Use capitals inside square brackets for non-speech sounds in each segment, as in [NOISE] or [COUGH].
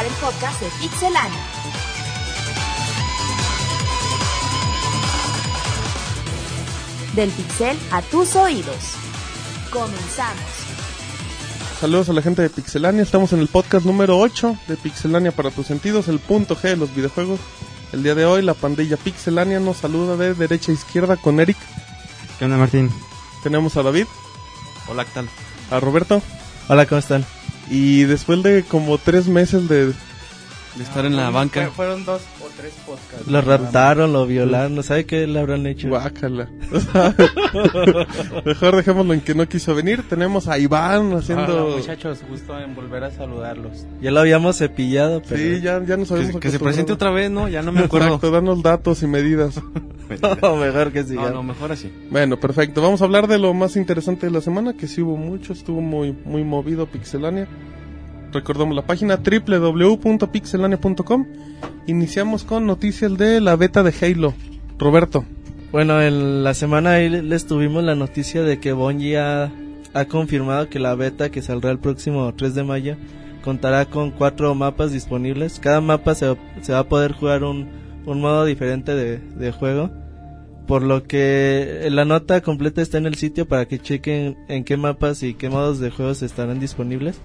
escuchar el podcast de Pixelania. Del pixel a tus oídos. Comenzamos. Saludos a la gente de Pixelania, estamos en el podcast número 8 de Pixelania para tus sentidos, el punto G de los videojuegos. El día de hoy la pandilla Pixelania nos saluda de derecha a izquierda con Eric. ¿Qué onda, Martín? Tenemos a David, Hola, ¿qué tal? a Roberto Hola, ¿cómo están? Y después de como tres meses de... De estar en la banca. Fueron dos o tres podcasts. Lo raptaron, lo violaron, no sabe qué le habrán hecho. Guácala. [LAUGHS] Mejor dejémoslo en que no quiso venir. Tenemos a Iván haciendo... Hola, muchachos, gusto en volver a saludarlos. Ya lo habíamos cepillado, pero Sí, ya, ya nos Que, habíamos que se acostumbrado. presente otra vez, ¿no? Ya no me acuerdo. Exacto, danos datos y medidas. [LAUGHS] no, mejor que siga. No, no, mejor así. Bueno, perfecto. Vamos a hablar de lo más interesante de la semana, que sí hubo mucho, estuvo muy, muy movido Pixelania. Recordamos la página www.pixelania.com. Iniciamos con noticias de la beta de Halo. Roberto, Bueno, en la semana ahí les tuvimos la noticia de que Bungie ha, confirmado que la beta que saldrá el próximo 3 de mayo contará con cuatro mapas disponibles. Cada mapa se, se va a poder jugar un, un modo diferente de, de juego. Por lo que la nota completa está en el sitio para que chequen en qué mapas y qué modos de juegos estarán disponibles.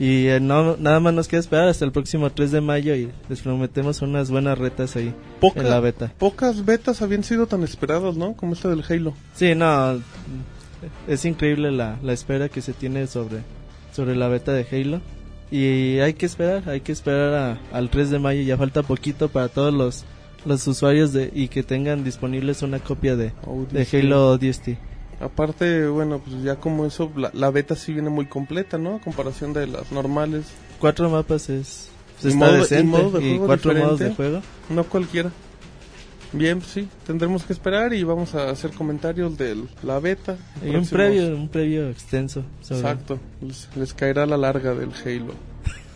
Y eh, no, nada más nos queda esperar hasta el próximo 3 de mayo y les prometemos unas buenas retas ahí Poca- en la beta. pocas betas habían sido tan esperadas, ¿no? Como esta del Halo. Sí, no, es increíble la, la espera que se tiene sobre, sobre la beta de Halo. Y hay que esperar, hay que esperar a- al 3 de mayo, ya falta poquito para todos los, los usuarios de, y que tengan disponibles una copia de, de Odyssey. Halo DST. Aparte, bueno, pues ya como eso, la, la beta sí viene muy completa, ¿no? A comparación de las normales. Cuatro mapas es, pues Y está modo- y decente modo de y cuatro modos de juego. No cualquiera. Bien, pues sí, tendremos que esperar y vamos a hacer comentarios de la beta. Y un previo, un previo extenso. sobre- Exacto, les, les caerá la larga del Halo.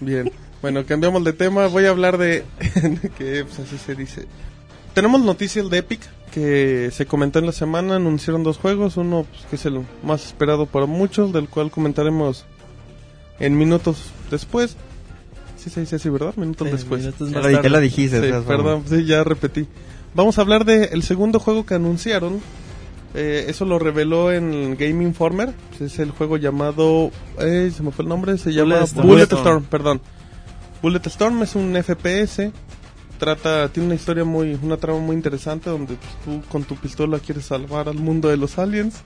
Bien, [LAUGHS] bueno, cambiamos de tema. Voy a hablar [LAUGHS] de que pues, así se dice. Tenemos noticias de Epic que se comentó en la semana. Anunciaron dos juegos, uno pues, que es el más esperado por muchos, del cual comentaremos en minutos después. Sí se dice así, ¿verdad? Minutos Sí, después. minutos Ya más lo, ya tarde. lo dijiste. de Sí, perdón, sí, ya repetí. Vamos a hablar del el segundo juego que anunciaron. Eh, eso lo reveló en Game Informer. Es el juego llamado. Eh, se me fue el nombre. Se llama Bullet Storm. Bullet Storm. Storm, perdón. Bullet Storm es un FPS. Trata, tiene una historia muy, una trama muy interesante donde pues, tú con tu pistola quieres salvar al mundo de los aliens.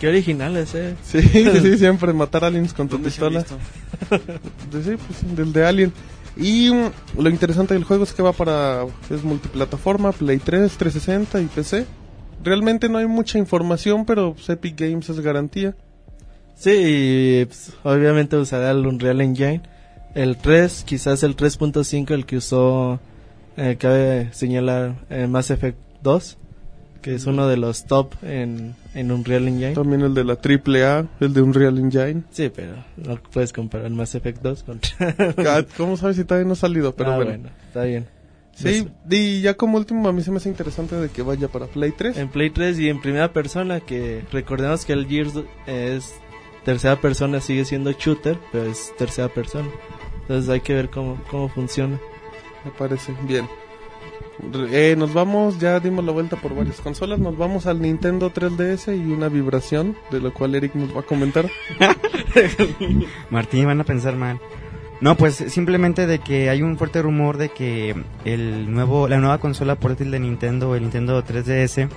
Qué originales, eh. [LAUGHS] Sí, sí, sí, siempre matar aliens con tu ¿Dónde se ha pistola. [LAUGHS] sí, pues, del de Alien. Y mm, lo interesante del juego es que va para es multiplataforma, Play 3, 360 y PC. Realmente no hay mucha información, pero pues, Epic Games es garantía. Sí, y, pues, obviamente usará el Unreal Engine. El 3, quizás el 3.5, el que usó, eh, cabe señalar, eh, Mass Effect 2, que es uno de los top en, en Unreal Engine. También el de la AAA, el de Unreal Engine. Sí, pero no puedes comparar Mass Effect 2 contra... [LAUGHS] ¿Cómo sabes si todavía no ha salido? Pero Ah, bueno. bueno, está bien. Sí, y ya como último a mí se me hace interesante de que vaya para Play 3. En Play 3 y en primera persona, que recordemos que el Gears es tercera persona, sigue siendo shooter, pero es tercera persona. Entonces hay que ver cómo, cómo funciona. Me parece bien. Eh, nos vamos, ya dimos la vuelta por varias consolas, nos vamos al Nintendo 3DS y una vibración, de lo cual Eric nos va a comentar. [LAUGHS] Martín, van a pensar mal. No, pues simplemente de que hay un fuerte rumor de que el nuevo, la nueva consola portátil de Nintendo, el Nintendo 3DS,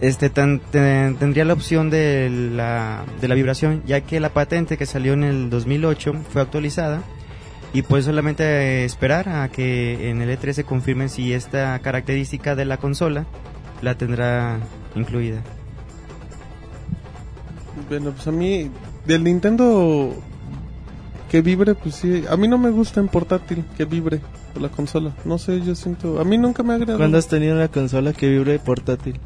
este tan- te- tendría la opción de la, de la vibración, ya que la patente que salió en el 2008 fue actualizada y pues solamente esperar a que en el E3 se confirmen si esta característica de la consola la tendrá incluida. Bueno, pues a mí, del Nintendo que vibre, pues sí, a mí no me gusta en portátil que vibre la consola. No sé, yo siento, a mí nunca me ha agradado. ¿Cuándo has tenido una consola que vibre portátil?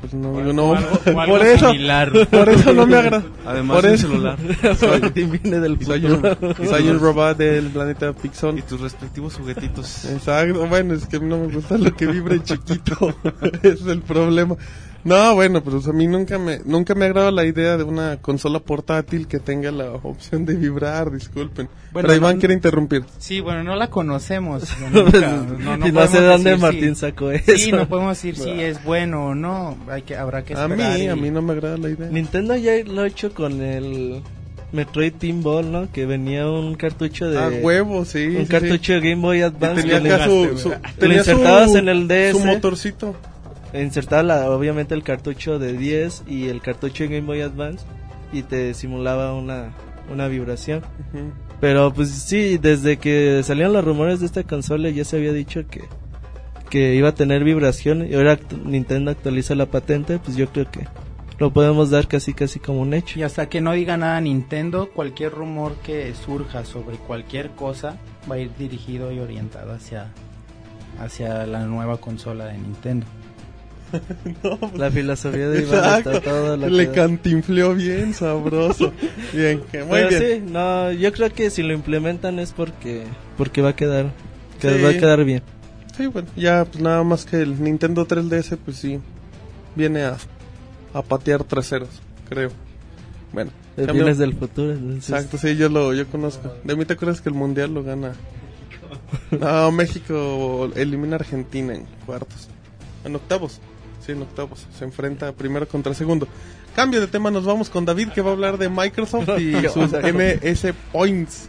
Pues no, yo no. o algo- o algo [LAUGHS] por eso, similar. por eso no me [LAUGHS] agrada. Además Por eso. celular. [LAUGHS] viene del Soy un, soy un robot del planeta Pixon. Y tus respectivos juguetitos. Exacto, bueno, es que a mí no me gusta lo que vibre chiquito, ese es el problema. No, bueno, pues a mí nunca me, nunca me ha agradado la idea de una consola portátil que tenga la opción de vibrar, disculpen. Bueno, Pero Iván no- quiere interrumpir. Sí, bueno, no la conocemos. [LAUGHS] Nunca- no, no y no sé podemos dónde decir Martín si- sacó eso. Sí, no podemos decir si es bueno o no. Hay que, habrá que A esperar. mí, y- a mí no me agrada la idea. Nintendo ya lo ha hecho con el Metroid Team Ball, ¿no? Que venía un cartucho de... A huevo, sí. un sí, sí. cartucho de Game Boy Y Advance. tenía que le- acá su, su- Lo tenía su- insertabas en el DS. Su motorcito. Insertaba la- obviamente el cartucho de 10 y el cartucho de Game Boy Advance y te simulaba una, una vibración. Ujú. Pero pues sí, desde que salieron los rumores de esta consola ya se había dicho que, que iba a tener vibración y ahora Nintendo actualiza la patente, pues yo creo que lo podemos dar casi casi como un hecho. Y hasta que no diga nada Nintendo, cualquier rumor que surja sobre cualquier cosa va a ir dirigido y orientado hacia, hacia la nueva consola de Nintendo. [LAUGHS] La filosofía de Iván Exacto. está todo lo Le que cantinfleó bien, sabroso. [LAUGHS] bien, que muy Pero bien. sí, no, yo creo que si lo implementan es porque porque va a quedar que Sí. va a quedar bien. Sí, bueno, ya pues nada más que el Nintendo 3DS, pues sí, viene a, a patear traseros, creo. Bueno, Vienes del futuro. entonces- exacto, sí, yo lo yo conozco. De mí te acuerdas que el Mundial lo gana. No, México elimina a Argentina en cuartos. En octavos. Sí, en octavos. Se enfrenta primero contra segundo. Cambio de tema, nos vamos con David que va a hablar de Microsoft y [LAUGHS] sus MS Points.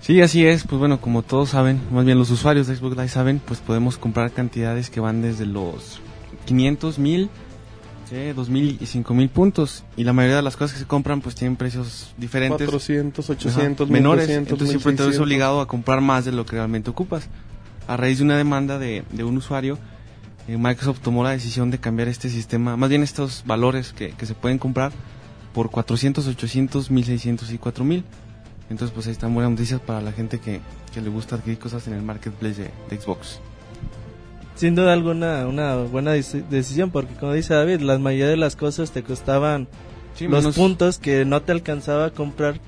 Sí, así es. Pues bueno, como todos saben, más bien los usuarios de Xbox Live saben, pues podemos comprar cantidades que van desde los 500, 1000, eh, 2000 y 5000 puntos. Y la mayoría de las cosas que se compran, pues tienen precios diferentes. 400, Ajá, 800, menores. 1200, Entonces siempre te ves 1600. obligado a comprar más de lo que realmente ocupas. A raíz de una demanda de, de un usuario, Microsoft tomó la decisión de cambiar este sistema, más bien estos valores que, que se pueden comprar por 400, 800, 1600 y 4000. Entonces pues ahí están buenas noticias para la gente que, que le gusta adquirir cosas en el marketplace de, de Xbox. Sin duda alguna una buena deci- decisión porque como dice David, la mayoría de las cosas te costaban Sí, los menos- puntos que no te alcanzaba a comprar.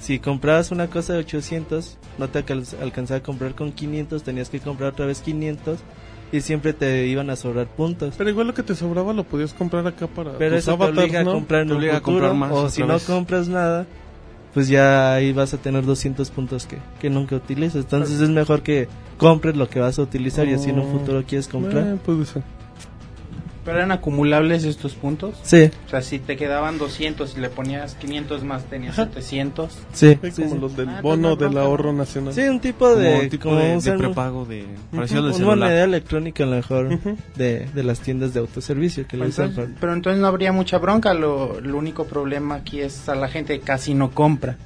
Si comprabas una cosa de 800, no te alcan- alcanzaba a comprar con 500, tenías que comprar otra vez 500 y siempre te iban a sobrar puntos. Pero igual lo que te sobraba lo podías comprar acá para Pero tus eso te obliga ¿no? a comprar en Te obliga a comprar más o si no compras nada, pues ya ahí vas a tener 200 puntos que, que nunca utilizas. Entonces es mejor que compres lo que vas a utilizar y así en un Oh. futuro quieres comprar. Eh, puede ser. ¿Pero eran acumulables estos puntos? Sí, O sea, si te quedaban 200 y le ponías 500 más, tenías 700. sí. Sí, como sí. los del Ah, pues bono del ahorro nacional. Sí, un tipo como de, un tipo como de, de prepago de al del una moneda electrónica a lo mejor Ujú. de, de las tiendas de autoservicio que usan Entonces- para- pero entonces no habría mucha bronca. Lo, lo único problema aquí es a la gente que casi no compra.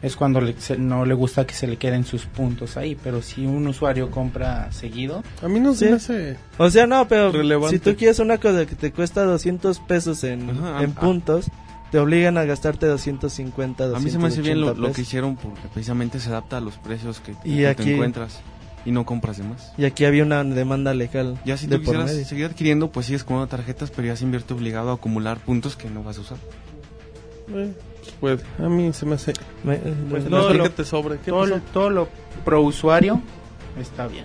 Es cuando le- se- no le gusta que se le queden sus puntos ahí. Pero si un usuario compra seguido, A mí no se Sí. me hace... O sea, no, pero Relevante. si tú quieres una cosa que te cuesta 200 pesos en, Ajá, en ah. puntos, te obligan a gastarte 250, A mí se me hace bien lo, 280 lo que hicieron porque precisamente se adapta a los precios que, Y que aquí- te encuentras y no compras de más. Y aquí había una demanda legal Ya si de tú quisieras seguir adquiriendo, pues sigues comprando tarjetas, pero ya se invierte obligado a acumular puntos que no vas a usar. Eh, puede. A mí se me hace... Me- Pues no me- todo sé lo- que te sobre. ¿Qué todo, lo- todo lo pro usuario está bien.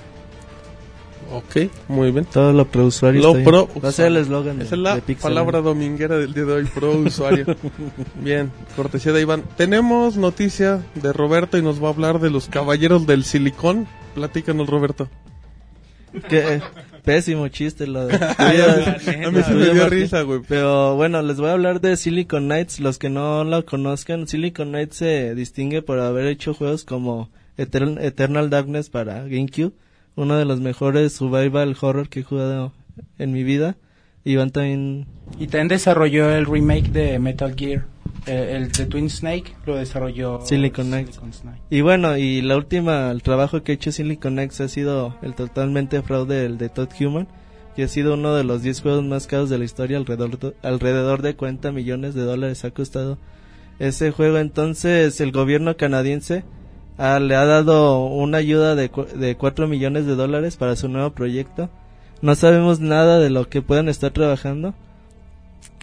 Ok, muy bien. todo lo pro usuario. Lo está bien. Va a ser el eslogan Esa es la de Pixel. palabra dominguera del día de hoy, pro usuario. [LAUGHS] Bien, cortesía de Iván. Tenemos noticia de Roberto y nos va a hablar de los caballeros del silicón. Platícanos, Roberto. Que, eh, pésimo chiste lo de... [LAUGHS] A mí se me dio risa, güey. Pero bueno, les voy a hablar de Silicon Knights. Los que no lo conozcan, Silicon Knights se distingue por haber hecho juegos como Etern- Eternal Darkness para GameCube, uno de los mejores survival horror que he jugado en mi vida. Y van también... Y también desarrolló el remake de Metal Gear. Eh, el de Twin Snake lo desarrolló Silicon Knights. Y bueno, y la última, el trabajo que ha hecho Silicon Knights ha sido el totalmente fraude el de Todd Human, que ha sido uno de los 10 juegos más caros de la historia, alrededor de, alrededor de 40 millones de dólares ha costado ese juego. Entonces, el gobierno canadiense ah, le ha dado una ayuda de, de 4 millones de dólares para su nuevo proyecto. No sabemos nada de lo que puedan estar trabajando,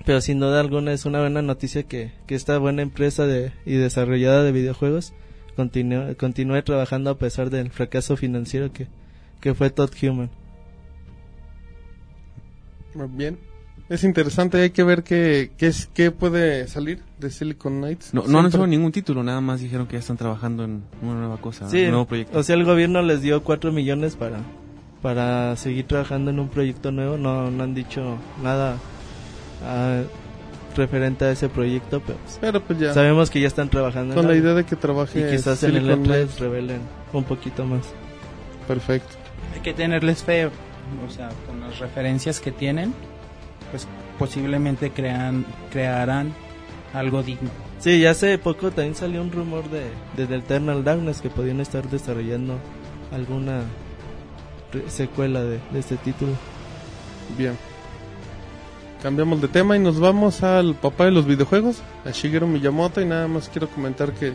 pero sin duda alguna es una buena noticia que, que esta buena empresa de, y desarrollada de videojuegos continúe, continúe trabajando a pesar del fracaso financiero que, que fue Todd Human. Muy bien. Es interesante, hay que ver qué, qué, es, qué puede salir de Silicon Knights. No, no anunciaron ningún título, nada más dijeron que ya están trabajando en una nueva cosa, Sí, un nuevo proyecto. o sea, el gobierno les dio 4 millones para, para seguir trabajando en un proyecto nuevo. No, no han dicho nada ah, referente a ese proyecto, pero pues, Pero pues ya, sabemos que ya están trabajando con en la idea de que trabaje y quizás en el Silicon E3 Knights. revelen un poquito más. Perfecto. Hay que tenerles fe, o sea, con las referencias que tienen, pues posiblemente crean, crearán algo digno. Sí, ya hace poco también salió un rumor de, de The Eternal Darkness que podían estar desarrollando alguna secuela de, de este título. Bien. Cambiamos de tema y nos vamos al papá de los videojuegos, a Shigeru Miyamoto, y nada más quiero comentar que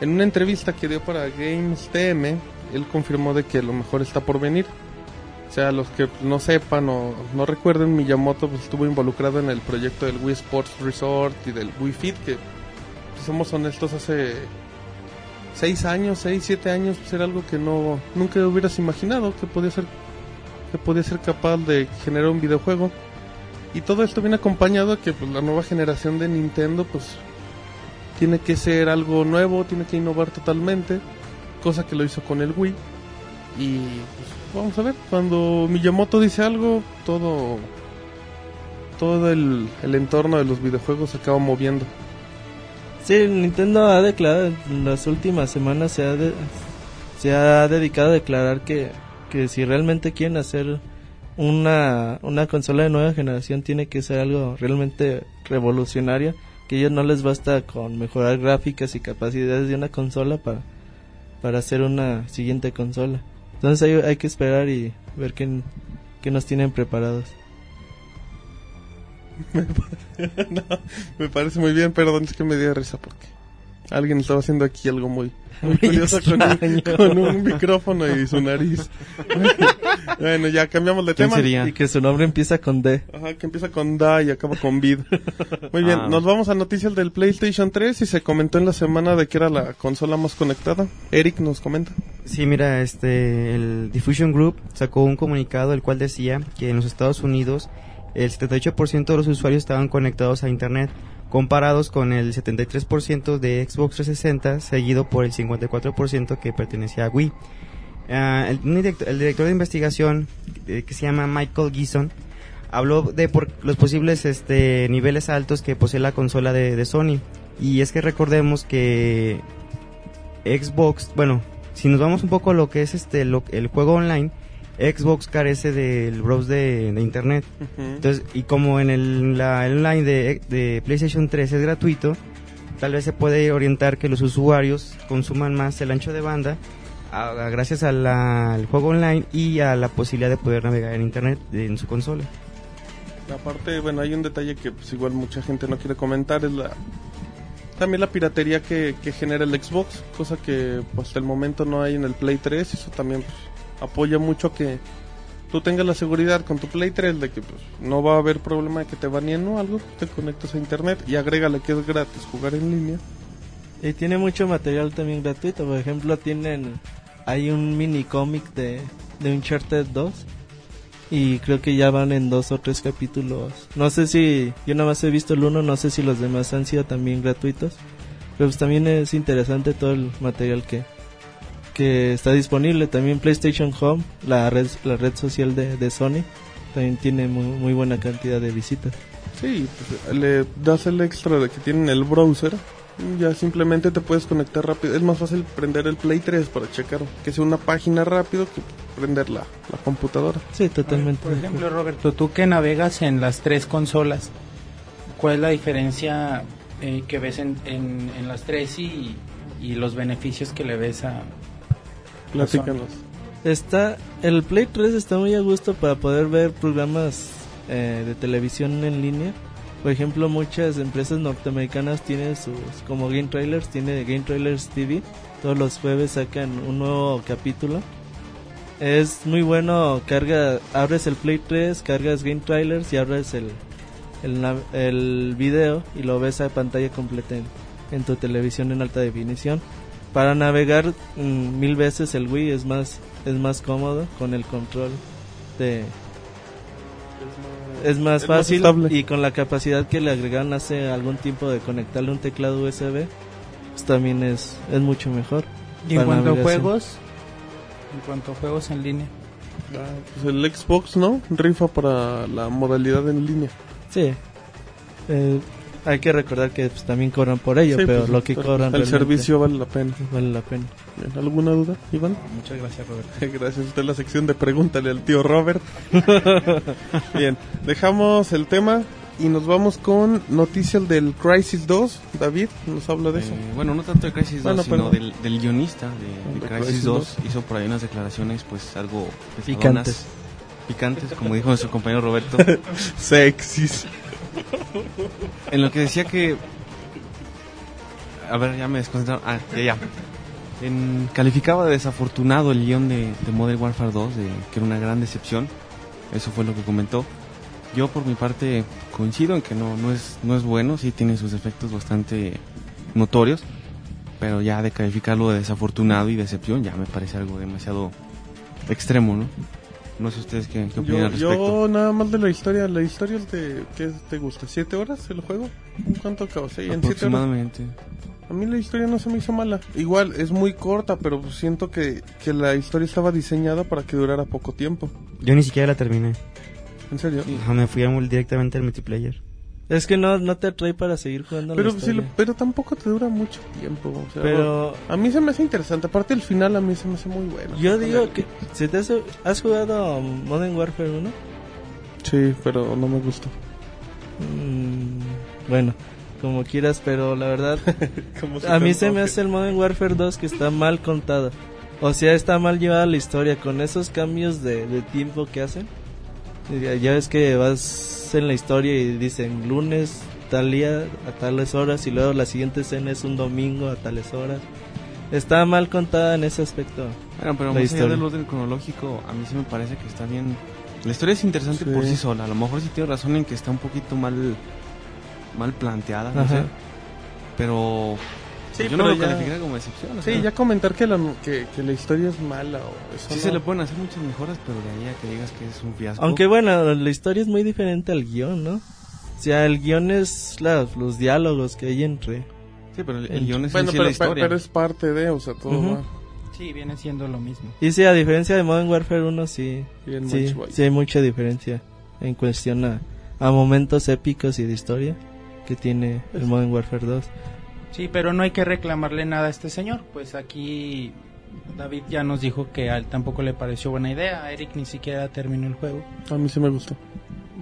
en una entrevista que dio para Games TM, él confirmó de que lo mejor está por venir. O sea, los que no sepan o no recuerden, Miyamoto pues, estuvo involucrado en el proyecto del Wii Sports Resort y del Wii Fit, que si somos honestos hace seis años, seis, siete años, pues era algo que no nunca hubieras imaginado que podía ser que podía ser capaz de generar un videojuego. Y todo esto viene acompañado a que pues, la nueva generación de Nintendo pues tiene que ser algo nuevo, tiene que innovar totalmente, cosa que lo hizo con el Wii. Y pues, vamos a ver, cuando Miyamoto dice algo, todo todo el, el entorno de los videojuegos se acaba moviendo. Sí, Nintendo ha declarado en las últimas semanas se ha, se ha dedicado a declarar que, que si realmente quieren hacer una, una consola de nueva generación tiene que ser algo realmente revolucionario, que ellos no les basta con mejorar gráficas y capacidades de una consola para, para hacer una siguiente consola. Entonces hay, hay que esperar y ver qué, qué nos tienen preparados. [LAUGHS] No, me parece muy bien, perdón, es que me dio risa porque alguien estaba haciendo aquí algo muy, muy curioso con un, con un micrófono y su nariz. [LAUGHS] bueno, ya cambiamos de ¿Quién tema. sería? Y que su nombre empieza con D. Ajá, que empieza con Da y acaba con Vid. Muy bien, Ah. nos vamos a noticias del PlayStation 3 y se comentó en la semana de que era la consola más conectada. Eric nos comenta. Sí, mira, este, el Diffusion Group sacó un comunicado el cual decía que en los Estados Unidos el 78% de los usuarios estaban conectados a Internet, comparados con el 73% de Xbox 360, seguido por el 54% que pertenecía a Wii. Ah, el, director, de investigación, eh, que se llama Michael Gison, habló de por los posibles este, niveles altos que posee la consola de, de Sony. Y es que recordemos que Xbox, bueno, si nos vamos un poco a lo que es este lo- el juego online, Xbox carece del browse de, de internet. Entonces, y como en el, la, online de, de PlayStation 3 es gratuito, tal vez se puede orientar que los usuarios consuman más el ancho de banda a- a- gracias a la- al juego online y a la posibilidad de poder navegar en internet en su consola. Aparte, bueno, hay un detalle que pues igual mucha gente no quiere comentar, es la también la piratería que, que genera el Xbox, cosa que pues, hasta el momento no hay en el Play 3, eso también pues, apoya mucho que tú tengas la seguridad con tu Play 3 de que pues, no va a haber problema de que te baneen o algo, te conectas a internet y agrégale que es gratis jugar en línea. Y tiene mucho material también gratuito. Por ejemplo, tienen. Hay un mini cómic de, de Uncharted 2. Y creo que ya van en dos o tres capítulos. No sé si. Yo nada más he visto el uno. No sé si los demás han sido también gratuitos. Pero pues también es interesante todo el material que, que está disponible. También PlayStation Home, la red, la red social de, de Sony. También tiene muy, muy buena cantidad de visitas. Sí, pues, le das el extra de que tienen el browser. Ya simplemente te puedes conectar rápido. Es más fácil prender el Play 3 para checar que sea una página rápido que prender la, la computadora. Sí, totalmente. Por ejemplo, Roberto, tú que navegas en las tres consolas, ¿cuál es la diferencia eh, que ves en, en, en las tres y, y los beneficios que le ves a... Platícanos. Está, el Play 3 está muy a gusto para poder ver programas eh, de televisión en línea. Por ejemplo, muchas empresas norteamericanas tienen sus, como Game Trailers, tiene Game Trailers TV. Todos los jueves sacan un nuevo capítulo. Es muy bueno, carga, abres el Play 3, cargas Game Trailers y abres el, el, el video y lo ves a pantalla completa en, en tu televisión en alta definición. Para navegar mm, mil veces el Wii es más es más cómodo con el control de es más Es más fácil y con la capacidad que le agregaron hace algún tiempo de conectarle un teclado USB, pues también es, es mucho mejor. Y en cuanto a juegos, en cuanto a juegos en línea, Ah, pues el Xbox, ¿no? Rifa para la modalidad en línea. Sí. Eh, hay que recordar que pues, también cobran por ello, Sí, pero pues, lo que cobran El servicio vale la pena. vale la pena. Bien, ¿Alguna duda, Iván? muchas gracias Roberto. [LAUGHS] Gracias. Esta es la sección de pregúntale al tío Robert. [LAUGHS] Bien, dejamos el tema y nos vamos con noticias del Crisis 2. David nos habla de eso. Eh, bueno, no tanto de Crisis 2, Bueno, sino perdón. del, del guionista de, de De Crisis, Crysis 2. Hizo por ahí unas declaraciones, pues algo pesadonas, Picantes. Picantes, como dijo nuestro compañero Roberto. [LAUGHS] Sexys. En lo que decía que. A ver, ya me desconcentraron. Ah, ya, ya. Calificaba de desafortunado el guion de, de Modern Warfare 2, de, que era una gran decepción. Eso fue lo que comentó. Yo, por mi parte, coincido en que no, no, es, no es bueno, sí tiene sus efectos bastante notorios. Pero ya de calificarlo de desafortunado y decepción, ya me parece algo demasiado extremo, ¿no? No sé ustedes qué, qué opinan Yo, al respecto. yo nada más de la historia. La historia es de... ¿Qué te gusta? ¿Siete horas el juego? ¿Cuánto acabó? Sí, en siete horas. Aproximadamente. A mí la historia no se me hizo mala. Igual, es muy corta, pero siento que, que la historia estaba diseñada para que durara poco tiempo. Yo ni siquiera la terminé. ¿En serio? Me fui a directamente al multiplayer. Es que no, no te atrae para seguir jugando Pero, la lo- historia. pero tampoco te dura mucho tiempo. o sea, Pero A mí se me hace interesante. Aparte, el final a mí se me hace muy bueno. yo digo que si te has, has jugado Modern Warfare 1, Sí, pero no me gustó. Mm, bueno, como quieras, pero la verdad [LAUGHS] Como si a mí se me hace el Modern Warfare 2 que está mal contado. O sea, está mal llevada la historia con esos cambios de, de tiempo que hacen. Ya ves que vas en la historia y dicen lunes tal día a tales horas y luego la siguiente escena es un domingo a tales horas. Está mal contada en ese aspecto. Bueno, pero la más allá del orden cronológico, a mí sí me parece que está bien. La historia es interesante Sí. por sí sola. A lo mejor sí tiene razón en que está un poquito mal mal planteada, no sé. Pero Sí, yo no lo ya- calificaría como decepción. o Sí, sea, ya comentar que la, que, que la historia es mala o eso sí no. se le pueden hacer muchas mejoras, pero de ahí a que digas que es un fiasco. Aunque bueno, la historia es muy diferente al guion, ¿no? O sea, el guion es la- los diálogos que hay entre... sí, pero el, guion es Bueno, en sí pero, la historia. pero es parte de, o sea, todo va Sí, viene siendo lo mismo. Y sí, a diferencia de Modern Warfare 1, sí, sí hay mucha diferencia en cuestión a, a momentos épicos y de historia que tiene el Modern Warfare 2. Sí, pero no hay que reclamarle nada a este señor. Pues aquí David ya nos dijo que a él tampoco le pareció buena idea. A Eric ni siquiera terminó el juego. A mí sí me gustó.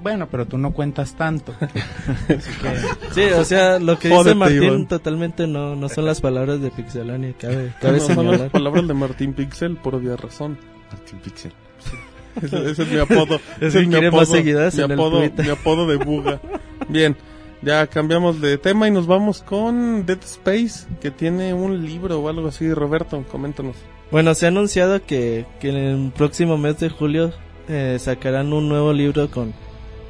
Bueno, pero tú no cuentas tanto. [LAUGHS] Que, Sí, o sea, lo que Jódete, dice Martín Iván. totalmente no, no son las palabras de Pixelania, cabe, [LAUGHS] cabe No, son las palabras de Martín Pixel por obvia razón. Martín Pixel. [LAUGHS] Ese, ese es mi apodo. Es Ese que mi apodo, más seguidores mi apodo, mi apodo de buga. Bien, ya cambiamos de tema y nos vamos con Dead Space, que tiene un libro o algo así. Roberto, coméntanos. Bueno, se ha anunciado que, que en el próximo mes de julio eh, sacarán un nuevo libro con,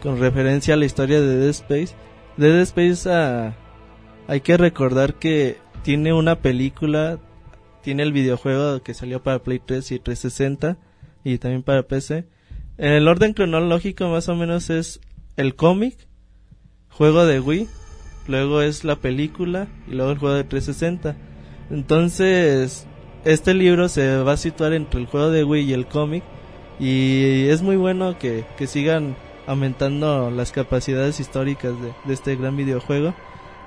con referencia a la historia de Dead Space. Dead Space ah, hay que recordar que tiene una película, tiene el videojuego que salió para Play 3 y 360 y también para PC. En el orden cronológico más o menos es el cómic, juego de Wii, luego es la película y luego el juego de 360. Entonces, este libro se va a situar entre el juego de Wii y el cómic y es muy bueno que, que sigan aumentando las capacidades históricas de, este gran videojuego.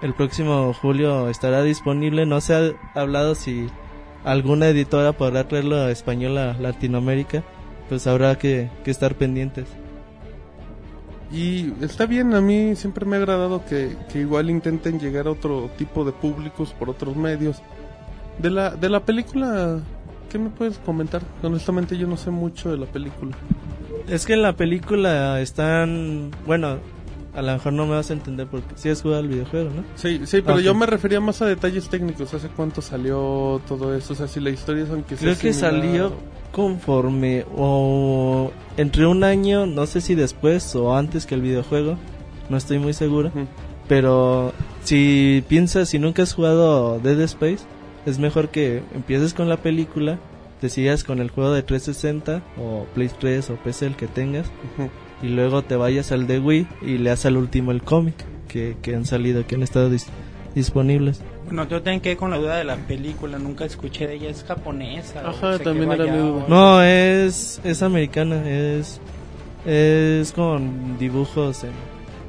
El próximo julio estará disponible, no se ha hablado si alguna editora podrá traerlo a español a Latinoamérica, pues habrá que, que estar pendientes. Y está bien, a mí siempre me ha agradado que, que igual intenten llegar a otro tipo de públicos por otros medios. De la, de la película, ¿qué me puedes comentar? Honestamente yo no sé mucho de la película. Es que en la película están, bueno, a lo mejor no me vas a entender porque si has jugado el videojuego, ¿no? Sí, sí, pero Ok. yo me refería más a detalles técnicos, hace cuánto salió todo eso, o sea, si la historia es aunque sea Creo que similar salió conforme o entre un año, no sé si después o antes que el videojuego, no estoy muy seguro, pero si piensas, si nunca has jugado Dead Space, es mejor que empieces con la película te sigas con el juego de 360 o Play 3 o PC el que tengas Ujú. Y luego te vayas al de Wii y leas al último el cómic que, que han salido, que han estado dis- disponibles. Bueno, yo también quedé con la duda de la película, nunca escuché de ella, es japonesa. Ajá, también era o- duda. No, es, es americana, es, es con dibujos en,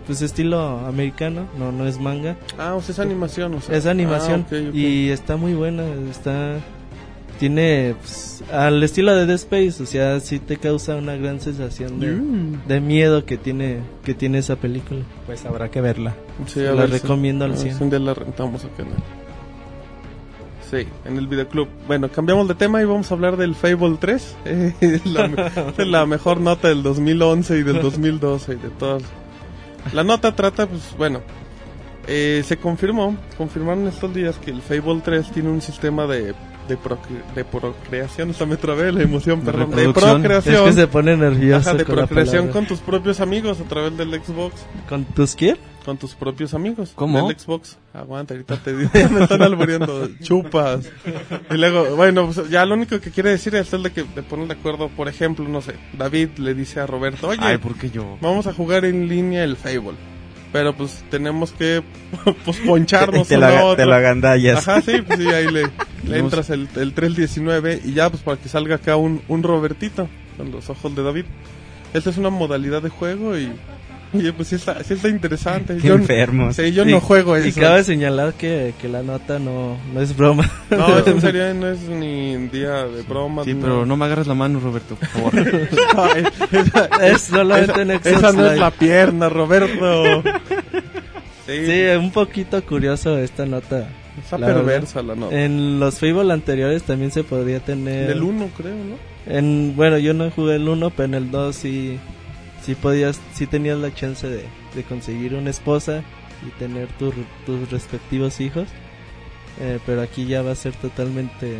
pues estilo americano, no, no es manga. Ah, o sea, es animación, o sea. Es animación Ah, y está muy buena, está tiene pues, al estilo de Dead Space, o sea, sí te causa una gran sensación de, Mm. de miedo que tiene que tiene esa película. Pues habrá que verla. Sí, a La ver si- recomiendo al a ver 100. si un día la rentamos acá en el... Sí, en el videoclub. Bueno, cambiamos de tema y vamos a hablar del Fable 3. Eh, [LAUGHS] la, me- es la mejor nota del 2011 y del 2012 y de todas. La nota trata, pues bueno, eh, se confirmó, confirmaron estos días que el Fable 3 tiene un sistema de, de, procre- de procreación, hasta me trabé la emoción, perdón, de procreación. Es que se pone nervioso Ajá, de con la procreación con tus propios amigos a través del Xbox. ¿Con tus quién? Con tus propios amigos. ¿Cómo? Del Xbox. Aguanta, ahorita te [LAUGHS] me están albureando. Chupas. Y luego, bueno, pues ya lo único que quiere decir es el de que te ponen de acuerdo. Por ejemplo, no sé, David le dice a Roberto, oye, Ay, ¿por qué yo? vamos a jugar en línea el Fable. Pero pues tenemos que, [LAUGHS] pues, poncharnos te, uno lo, a aga- otro. te lo agandallas. Ajá, sí, pues sí, ahí le, le entras el, el 319 y ya, pues para que salga acá un, un Robertito con los ojos de David. Esta es una modalidad de juego y, oye, pues sí está, sí está interesante. Qué Yo- enfermos. Sí, yo Y- no juego Y cabe señalar que, que la nota no, no es broma. No, [LAUGHS] en serio no es ni día de broma. Sí, pero no me agarres la mano, Roberto, por favor. [LAUGHS] Ay, esa, [LAUGHS] es solamente en esa, Xbox esa no es la pierna, Roberto. Sí, Sí, un poquito curioso esta nota. Está la perversa la nota. En los Fable anteriores también se podría tener... Del 1 creo, ¿no? En, bueno, yo no jugué el 1, pero en el 2 sí, sí podías, sí tenías la chance de, de conseguir una esposa y tener tu- tus respectivos hijos. Eh, pero aquí ya va a ser totalmente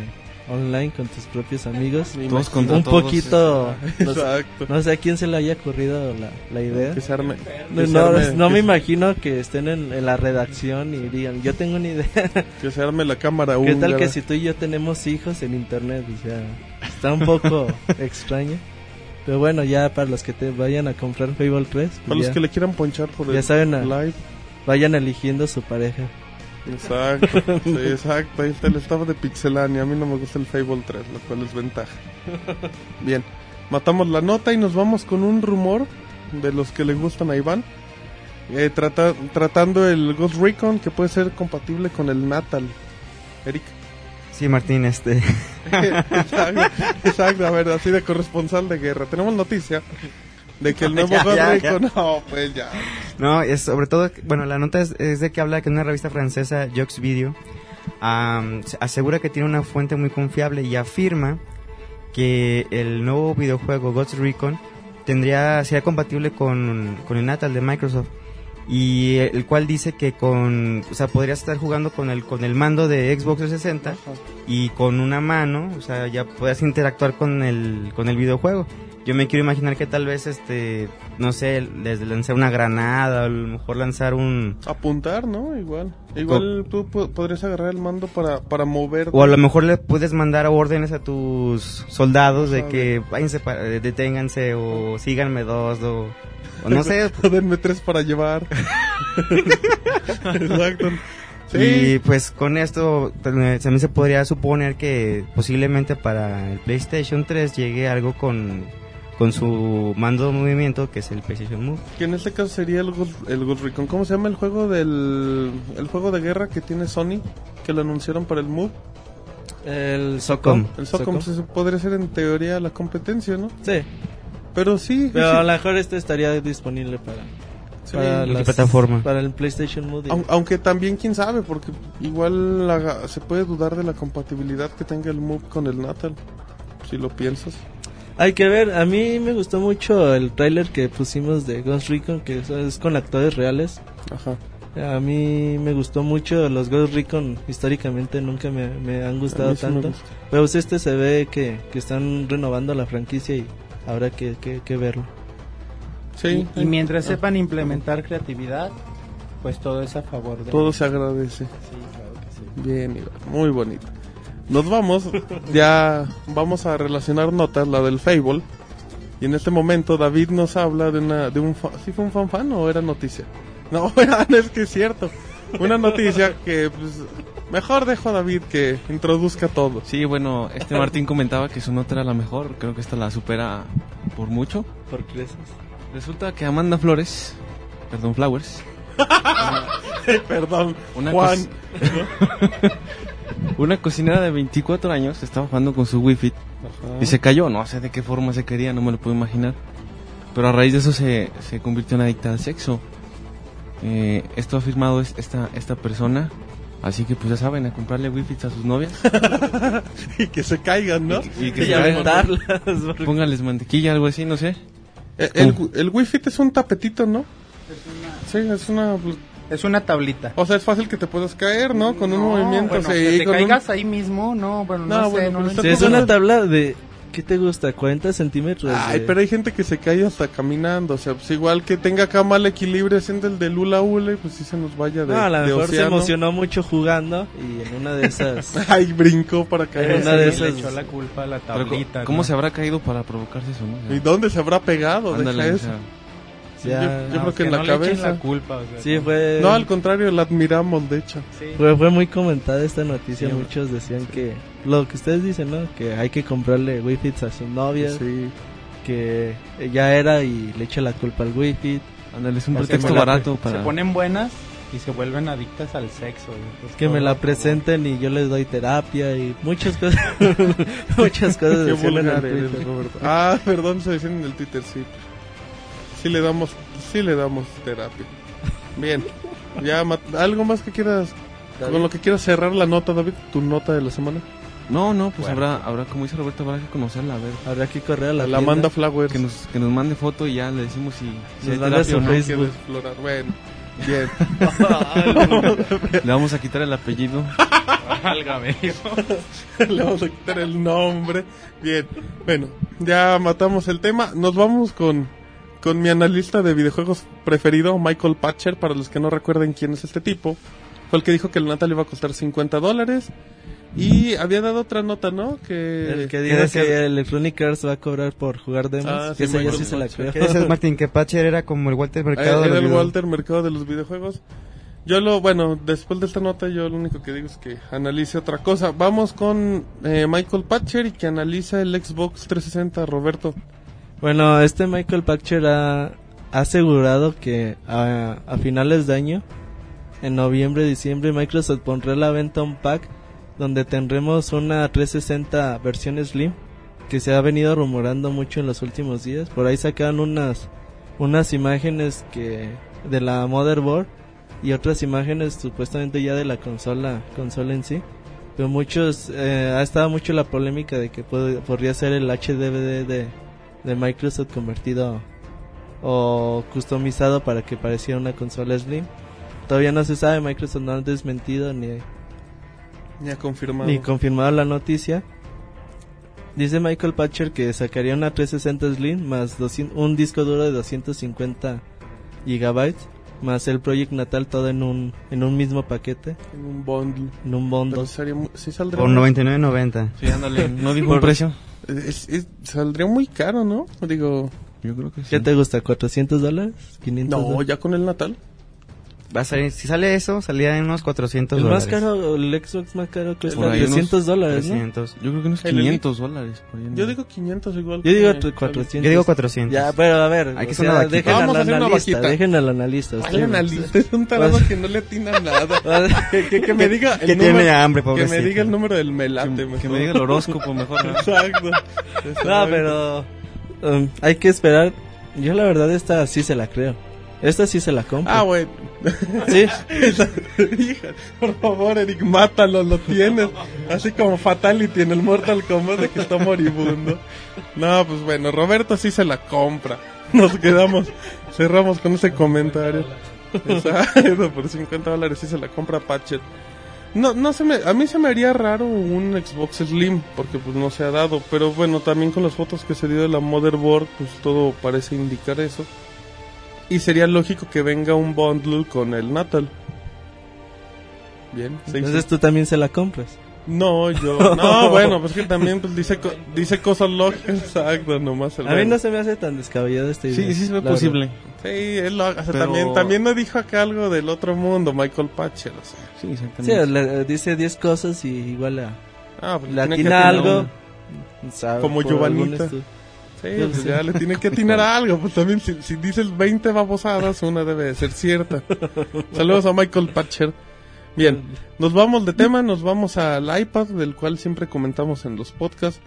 online con tus propios amigos. Todos contra Un todos, poquito, no, sé- Exacto. no sé a quién se le haya ocurrido la, la idea. Que se arme. No, que se no, arme- no que me se- imagino que estén en, en la redacción y digan, yo tengo una idea. [LAUGHS] Que se arme la cámara ¿Qué tal que si tú y yo tenemos hijos en internet? O sea, está un poco [LAUGHS] extraño. Pero bueno, ya para los que te vayan a comprar Fable 3, pues Para los ya, que le quieran ponchar por ya el saben, a- live. vayan eligiendo su pareja. Exacto, sí, exacto. Ahí está el estado de Pixelania. A mí no me gusta el Fable 3, lo cual es ventaja. Bien, matamos la nota y nos vamos con un rumor de los que le gustan a Iván. Eh, trata- tratando el Ghost Recon que puede ser compatible con el Natal. Eric. Sí, Martín, este... [LAUGHS] exacto, exacto, a ver, así de corresponsal de guerra. Tenemos noticia de que el [LAUGHS] nuevo Ya, ya. [LAUGHS] No, pues ya. No, es sobre todo, bueno, la nota es, es de que habla que en una revista francesa, Jux Video, asegura que tiene una fuente muy confiable y afirma que el nuevo videojuego Ghost Recon tendría, sería compatible con, con el Natal de Microsoft y el cual dice que con, o sea, podrías estar jugando con el, con el mando de Xbox 360 y con una mano, o sea, ya puedas interactuar con el, con el videojuego. Yo me quiero imaginar que tal vez, este, no sé, desde lanzar una granada, o a lo mejor lanzar un... Apuntar, ¿no? Igual. Igual tú po- podrías agarrar el mando para, para mover. O a lo mejor le puedes mandar órdenes a tus soldados de que váyanse, para, deténganse o síganme dos o, o no sé. [LAUGHS] Denme tres para llevar. [LAUGHS] Exacto. Sí. Y pues con esto eh, también se podría suponer que posiblemente para el PlayStation 3 llegue algo con, con su mando de movimiento que es el PlayStation Move. Que en este caso sería el Ghost, el Ghost Recon. ¿Cómo se llama el juego del el juego de guerra que tiene Sony? Que lo anunciaron para el Move. El Socom. El SOCOM se- podría ser en teoría la competencia, ¿no? Sí, Pero sí. pero sí. a lo mejor este estaría disponible para, Sí. para, ¿En qué plataforma? para el PlayStation Move. Au- Aunque también quién sabe, porque igual la- se puede dudar de la compatibilidad que tenga el Move con el Natal. Si lo piensas. Hay que ver, a mí me gustó mucho el tráiler que pusimos de Ghost Recon, que es, es con actores reales. Ajá. A mí me gustó mucho los Ghost Recon, históricamente nunca me, me han gustado sí me tanto. gusta. Pero pues este se ve que, que están renovando la franquicia y habrá que, que, que verlo. Sí. Y, y mientras sepan implementar creatividad, pues todo es a favor de... Todo se agradece. Sí, claro que sí. Bien, Iván, muy bonito. Nos vamos, ya vamos a relacionar notas, la del Fable. Y en este momento David nos habla de una, de un, fa- ¿sí fue un fanfan o era noticia? No, [LAUGHS] no, es que es cierto. Una noticia que, pues, mejor dejo a David que introduzca todo. Sí, bueno, este Martín comentaba que su nota era la mejor. Creo que esta la supera por mucho. Por creces. Resulta que Amanda Flores, perdón, Flowers, [LAUGHS] Perdón, Una Juan. [LAUGHS] una cocinera de 24 años, estaba jugando con su Wi-Fi Ajá. y se cayó. No sé de qué forma se quería, no me lo puedo imaginar. Pero a raíz de eso se, se convirtió en adicta al sexo. Eh, esto ha firmado es- esta, esta persona. Así que pues ya saben, a comprarle wifi a sus novias. [LAUGHS] y que se caigan, ¿no? Y, y que Y se aventarlas. porque- pónganles mantequilla, algo así, no sé. Eh, El, el Wi-Fi es un tapetito, ¿no? Sí, es una... Es una tablita. O sea, es fácil que te puedas caer, ¿no? Con un No, movimiento bueno, sí, que te con un- caigas ahí mismo, no, bueno, no, No, sé, bueno, no entiendo. es una tabla de... ¿Qué te gusta? ¿40 centímetros? Ay, de- pero hay gente que se cae hasta caminando, o sea, pues igual que tenga acá mal equilibrio haciendo el del hula hula, y pues sí se nos vaya de, No, a lo de mejor se océano. emocionó mucho jugando y en una de esas... [LAUGHS] Ay, brincó para En caer. una de Sí, le esas- echó la culpa a la Pero, tablita. ¿Cómo ¿no? se habrá caído para provocarse eso, no? ¿Y dónde se habrá pegado? ándale, Deja o eso. sea, Ya, yo, yo No, creo que en no la le cabeza. la culpa, o sea, Sí, no. fue... No, al contrario, la admiramos, de hecho. Sí. Fue, fue muy comentada esta noticia, Sí, muchos decían que lo que ustedes dicen, ¿no? Que hay que comprarle wifi a sus novias, Sí. que ya era y le echa la culpa al wifi, ándale, es un pretexto la- barato para... Se ponen buenas y se vuelven adictas al sexo. pues, que me la presenten y yo les doy terapia y muchas cosas, [LAUGHS] muchas cosas Qué decían en el vulgar eres, Twitter. Roberto. Ah, perdón, se decían en el Twitter, sí. Sí le damos, sí le damos terapia. Bien. Ya, ¿algo más que quieras, con lo que quieras cerrar la nota, David? ¿Tu nota de la semana? No, no, pues Bueno. habrá, habrá, como dice Roberto, habrá que conocerla, a ver. Habrá que correr a la, La. Amanda Flowers. Que nos, que nos mande foto y ya le decimos si, si hay terapia o no. Explorar. Bueno, bien. [LAUGHS] Le vamos a quitar el apellido. Válgame. [LAUGHS] Le vamos a quitar el nombre. Bien. Bueno, ya matamos el tema. Nos vamos con, con mi analista de videojuegos preferido, Michael Patcher. Para los que no recuerden quién es este tipo. Fue el que dijo que el Natal iba a costar 50 dólares. Y había dado otra nota, ¿no? Que... El que decía- que Electronic Arts va a cobrar por jugar demos, Ah, que sí, ese yo sí se la. Que Patcher era como el Walter Mercado Eh, de era los el videos. Walter Mercado de los videojuegos. Yo lo, bueno, después de esta nota yo lo único que digo es que analice otra cosa. Vamos con eh, Michael Patcher y que analiza el Xbox 360, Roberto. Bueno, este Michael Patcher ha, asegurado que a, finales de año, en noviembre, diciembre, Microsoft pondrá a la venta un pack donde tendremos una 360 versión Slim que se ha venido rumorando mucho en los últimos días. Por ahí sacaron unas unas imágenes que de la motherboard y otras imágenes supuestamente ya de la consola consola en sí. Pero muchos eh, ha estado mucho la polémica de que podría ser el HDVD de de Microsoft convertido o customizado para que pareciera una consola Slim. Todavía no se sabe, Microsoft no ha desmentido ni, Ya confirmado. ni confirmado la noticia. Dice Michael Patcher que sacaría una 360 Slim más 200 un disco duro de 250 gigabytes más el Project Natal todo en un en un mismo paquete, En un bundle. en un bundle. sería mu- sí saldría Por muy- 99.90. Sí, ándale, no [LAUGHS] dijo un precio. Es- es- saldría muy caro, ¿no? Digo, Yo creo que sí. ¿Qué te gusta? ¿400 dólares? ¿500 no, dólares? ya con el Natal. Va a salir, si sale eso, salía en unos 400 El más dólares. caro, el Xbox más caro cuesta Por ahí unos 300 dólares, ¿no? 300. Yo creo que unos El 500 dólares. por ahí, ¿no? Yo digo 500 igual. Yo digo que- tu- 400. Yo digo 400. Ya, pero a ver, Hay que hacer una sea, dejen Vamos a al hacer una analista, vaquita. dejen al analista. ¿Cuál ustedes. analista? Es un tarado que no le atina nada. [LAUGHS] que, que- que me diga el que tiene número, hambre, que me pobrecito. diga el número del melate. que, mejor. que me diga el horóscopo mejor. ¿no? Exacto. No, pero um, hay que esperar. Yo la verdad esta sí se la creo. Esta sí se la compro. Ah, güey. sí. [LAUGHS] Hija, por favor, Eric, mátalo, lo tienes. Así como Fatality en el Mortal Kombat de que está moribundo. No, pues bueno, Roberto sí se la compra. Nos quedamos, cerramos con ese comentario. Exacto, por 50 dólares sí se la compra Patchet. No, no se me, a mí se me haría raro un Xbox Slim, porque pues no se ha dado, pero bueno, también con las fotos que se dio de la motherboard, pues todo parece indicar eso. Y sería lógico que venga un bundle con el Natal. Bien, Entonces tú también se la compras. No, yo. [LAUGHS] No, bueno, pues que también pues, dice, co- dice cosas locas. [LAUGHS] Exacto, nomás el A mí no se me hace tan descabellado este Sí, sí, es posible. Sí, él lo, o sea, Pero- también, también no dijo acá algo del otro mundo, Michael Patcher, o sea. Sí, Sí, exactamente. le- dice 10 cosas y igual a, Ah, pues le tiene que atina algo. sabe, Como Giovanita. Sí, pues sé. ya le tiene que atinar a algo. Pues también, si, si dices 20 babosadas, una debe de ser cierta. [LAUGHS] Saludos a Michael Patcher. Bien, nos vamos de tema, nos vamos al iPad, del cual siempre comentamos en los podcasts.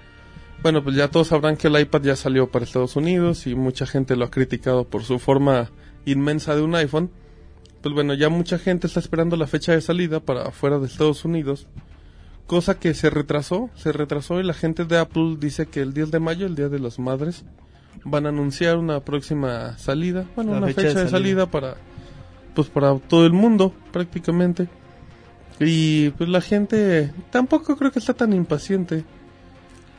Bueno, pues ya todos sabrán que el iPad ya salió para Estados Unidos y mucha gente lo ha criticado por su forma inmensa de un iPhone. Pues bueno, ya mucha gente está esperando la fecha de salida para afuera de Estados Unidos. Cosa que se retrasó, se retrasó y la gente de Apple dice que el 10 de mayo, el Día de las Madres, van a anunciar una próxima salida, bueno, La una fecha fecha, de de salida. salida para pues para todo el mundo prácticamente. Y pues la gente tampoco creo que está tan impaciente.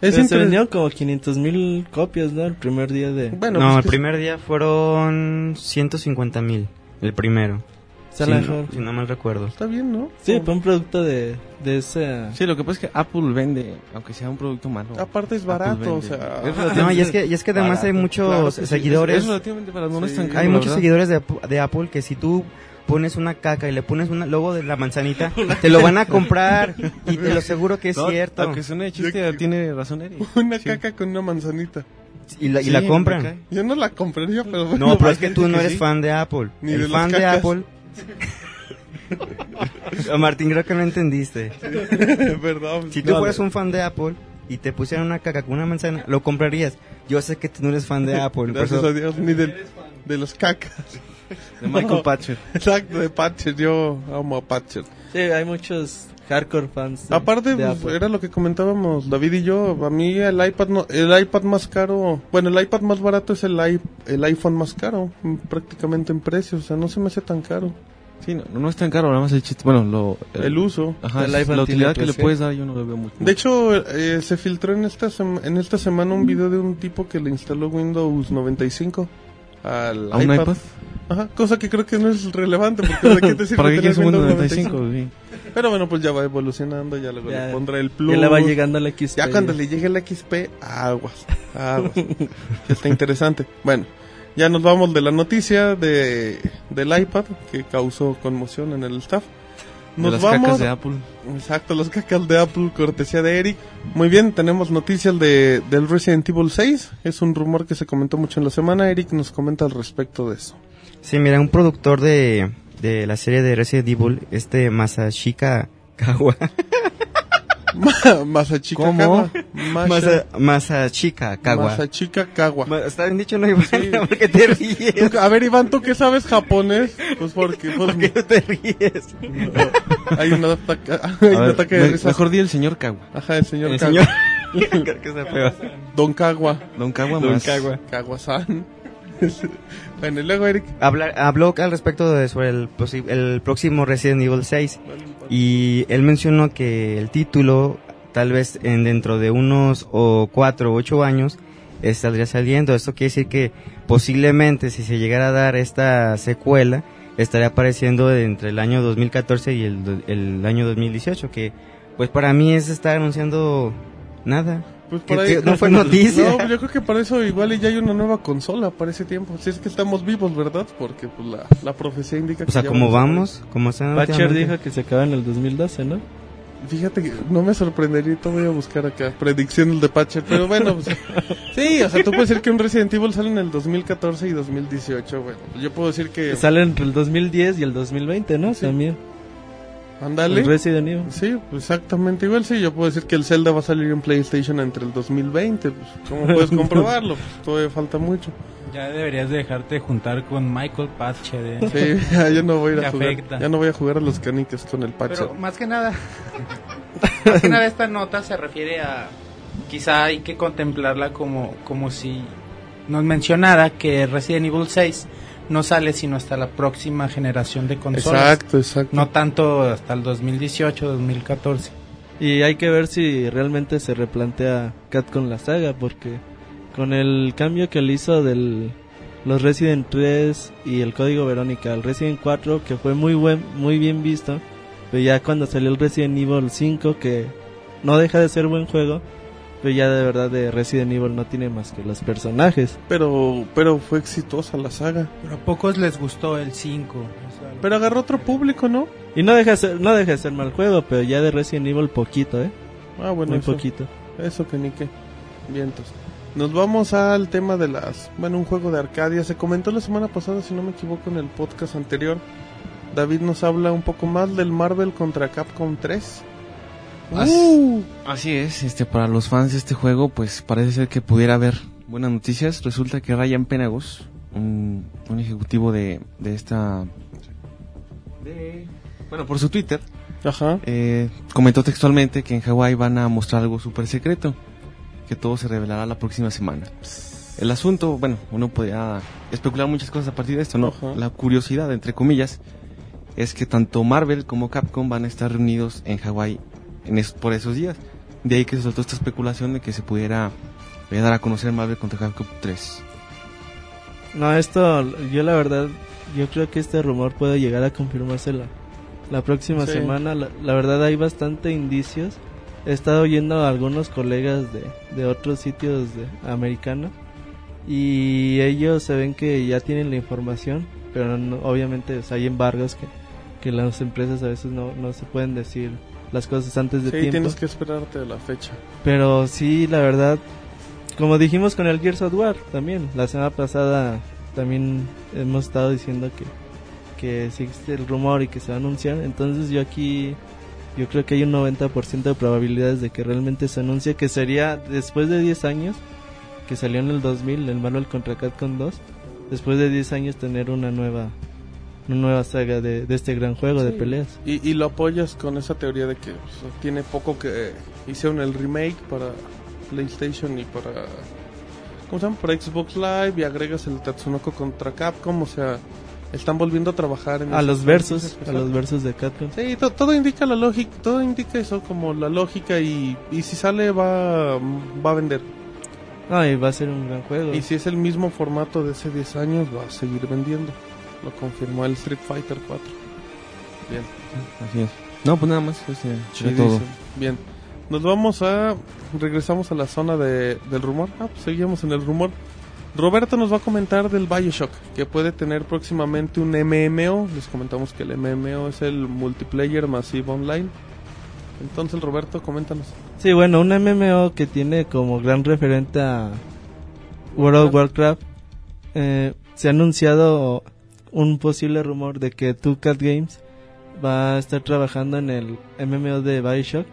Es se vendieron como 500 mil copias, ¿no? El primer día de... Bueno, no, pues el que- primer día fueron 150 mil. El primero. Si no, si no mal recuerdo. está bien, ¿no? Sí, fue un producto de, de esa... Sí, lo que pasa es que Apple vende, aunque sea un producto malo. Aparte es barato, o sea, Es. No, y es que, y es que además hay muchos Claro que sí, seguidores. Es, es relativamente barato, no es Sí. tan caro, hay muchos verdad. seguidores de, de Apple que si tú pones una caca y le pones un logo de la manzanita, [LAUGHS] te lo van a comprar. Y [LAUGHS] te lo aseguro que es No, cierto. Aunque suene de chiste, tiene razón Eric. una Sí. caca con una manzanita. Y la, y Sí, la compran. Yo no la compraría, pero bueno, No, pero es que [LAUGHS] tú no eres sí. fan de Apple. Ni el de fan de. Apple. [LAUGHS] Martín, creo que no entendiste. [LAUGHS] Perdón. Si tú No, fueras un fan de Apple y te pusieran una caca con una manzana, lo comprarías. Yo sé que tú no eres fan de [LAUGHS] Apple. Gracias eso- a Dios, ni de, de los cacas. De Michael No. Patcher. Exacto, de Patcher, yo amo a Patcher. Sí, hay muchos hardcore fans de, Aparte, de pues, era lo que comentábamos David y yo. A mí el iPad, no, el iPad más caro, bueno, el iPad más barato es el, i- el iPhone más caro, mm, prácticamente en precio. O sea, no se me hace tan caro. Sí, no, no es tan caro, nada más el chiste. Bueno, lo, El uso. Ajá, El la utilidad que le puedes dar yo no lo veo mucho. De hecho, eh, se filtró en esta, sem- en esta semana un video de un tipo que le instaló Windows 95 al ¿A un iPad? Ajá, cosa que creo que no es relevante porque ¿de qué te sirve [LAUGHS] ¿Para qué tener quieres un Windows Windows 95? Sí. Pero bueno, pues ya va evolucionando, ya luego Ya- le pondrá el plus. Ya le va llegando la XP. Ya cuando le llegue el XP, aguas, aguas. [LAUGHS] Ya está interesante. Bueno, ya nos vamos de la noticia de del iPad que causó conmoción en el staff. De Nos las vamos. cacas de Apple. Exacto, los cacas de Apple, cortesía de Eric. Muy bien, tenemos noticias de, del Resident Evil 6. Es un rumor que se comentó mucho en la semana. Eric nos comenta al respecto de eso. Sí, mira, un productor de, de la serie de Resident Evil, este Masashika Kawa. [LAUGHS] Masachika ¿Cómo? Kawa. Masa- Masa, Masashika Kawa. Masachika Kawa. Está bien dicho, no, Iván, Sí. [LAUGHS] ¿por qué te ríes? A ver, Iván, ¿tú qué sabes japonés? Pues porque pues, ¿Por qué no te ríes? hay un ataque, [LAUGHS] hay un ver, ataque de me- risa. mejor di el señor Cagua. Ajá, el señor El Kawa. señor. Creo que peor. Don Kawa. Don Cagua Don más. Kawa. Kawa-san. Bueno, y luego Eric. Habla- habló al respecto de sobre el, el próximo Resident Evil 6 y él mencionó que el título tal vez en dentro de unos o cuatro o ocho años estaría saliendo. Esto quiere decir que posiblemente si se llegara a dar esta secuela estaría apareciendo entre el año 2014 y el, el año 2018 que pues para mí es estar anunciando nada. Pues Que- por ahí, que no fue [LAUGHS] noticia. No, pues yo creo que para eso igual ya hay una nueva consola para ese tiempo. Si es que estamos vivos, ¿verdad? Porque pues la, la profecía indica que O sea, ya como a morir. vamos, como Patcher últimamente. dijo que se acaba en el 2012, ¿no? Fíjate que no me sorprendería, te voy a buscar acá predicciones de Patcher, pero bueno, pues, [LAUGHS] sí, o sea, tú puedes decir que un Resident Evil sale en el 2014 y 2018, bueno, yo puedo decir que Sale entre el 2010 y el 2020, ¿no? Sí. También. Ándale. El Resident Evil. Sí, pues, exactamente igual, sí, yo puedo decir que el Zelda va a salir en PlayStation entre el 2020, pues, ¿cómo puedes [LAUGHS] comprobarlo? Pues todavía falta mucho. Ya deberías de dejarte juntar con Michael Patcher. ¿eh? Sí, [LAUGHS] ya, ya no voy a ir a jugar, afecta. ya no voy a jugar a los canicas con el Patcher. Pero más que nada, [LAUGHS] más que nada esta nota se refiere a, quizá hay que contemplarla como, como si nos mencionara que Resident Evil 6 no sale sino hasta la próxima generación de consolas. Exacto, exacto. No tanto hasta el 2018, 2014. Y hay que ver si realmente se replantea Capcom la saga, porque con el cambio que le hizo del los Resident 3 y el código Verónica al Resident 4, que fue muy buen, muy bien visto, pero ya cuando salió el Resident Evil 5, que no deja de ser buen juego, pero ya de verdad de Resident Evil no tiene más que los personajes. Pero, pero fue exitosa la saga. Pero a pocos les gustó el 5. Pero agarró otro público, ¿no? Y no deja de ser, no deja de ser mal juego, pero ya de Resident Evil poquito, ¿eh? Ah, bueno, Muy eso, poquito. eso que ni qué. Vientos. Nos vamos al tema de las... Bueno, un juego de Arcadia. Se comentó la semana pasada, si no me equivoco, en el podcast anterior. David nos habla un poco más del Marvel contra Capcom 3. Uh, Así es, este para los fans de este juego, pues parece ser que pudiera haber buenas noticias. Resulta que Ryan Penagos, un, un ejecutivo de, de esta... de- bueno, por su Twitter, Ajá. eh, comentó textualmente que en Hawái van a mostrar algo súper secreto, que todo se revelará la próxima semana. El asunto, bueno, uno podría especular muchas cosas a partir de esto, ¿no? Ajá. La curiosidad, entre comillas, es que tanto Marvel como Capcom van a estar reunidos en Hawái en es- por esos días. De ahí que se soltó esta especulación de que se pudiera dar a conocer Marvel contra Capcom 3. No, esto, yo la verdad, yo creo que este rumor puede llegar a confirmarse la, la próxima Sí. semana. La, la verdad hay bastante indicios. He estado oyendo a algunos colegas de, de otros sitios de americanos y ellos se ven que ya tienen la información, pero no- obviamente o sea, hay embargos que, que las empresas a veces no, no se pueden decir las cosas antes de Sí, tiempo. tienes que esperarte a la fecha. Pero sí, la verdad, como dijimos con el Gears of War también, la semana pasada también hemos estado diciendo que, que existe el rumor y que se va a anunciar. Entonces yo aquí, yo creo que hay un 90% de probabilidades de que realmente se anuncie, que sería después de 10 años, que salió en el 2000, el Marvel contra Capcom 2, después de 10 años tener una nueva una nueva saga de, de este gran juego de peleas. Y, y lo apoyas con esa teoría de que o sea, tiene poco que hicieron el remake para PlayStation y para ¿cómo se llama? para Xbox Live y agregas el Tatsunoko contra Capcom, o sea, están volviendo a trabajar en A los versos, a los versos de Capcom. Sí, to- todo indica la lógica, todo indica eso como la lógica y, y si sale va va a vender. Y va a ser un gran juego. Y si es el mismo formato de hace 10 años va a seguir vendiendo. Lo confirmó el Street Fighter 4. Bien. Así es. No, pues nada más, este, Chidísimo. todo. Bien. Nos vamos a. Regresamos a la zona de, del rumor. Ah, pues seguimos en el rumor. Roberto nos va a comentar del Bioshock, que puede tener próximamente un MMO. Les comentamos que el MMO es el Multiplayer Massive Online. Entonces, Roberto, coméntanos. Sí, bueno, un MMO que tiene como gran referente a World of Warcraft. eh, se ha anunciado un posible rumor de que Two Cat Games va a estar trabajando en el MMO de Bioshock.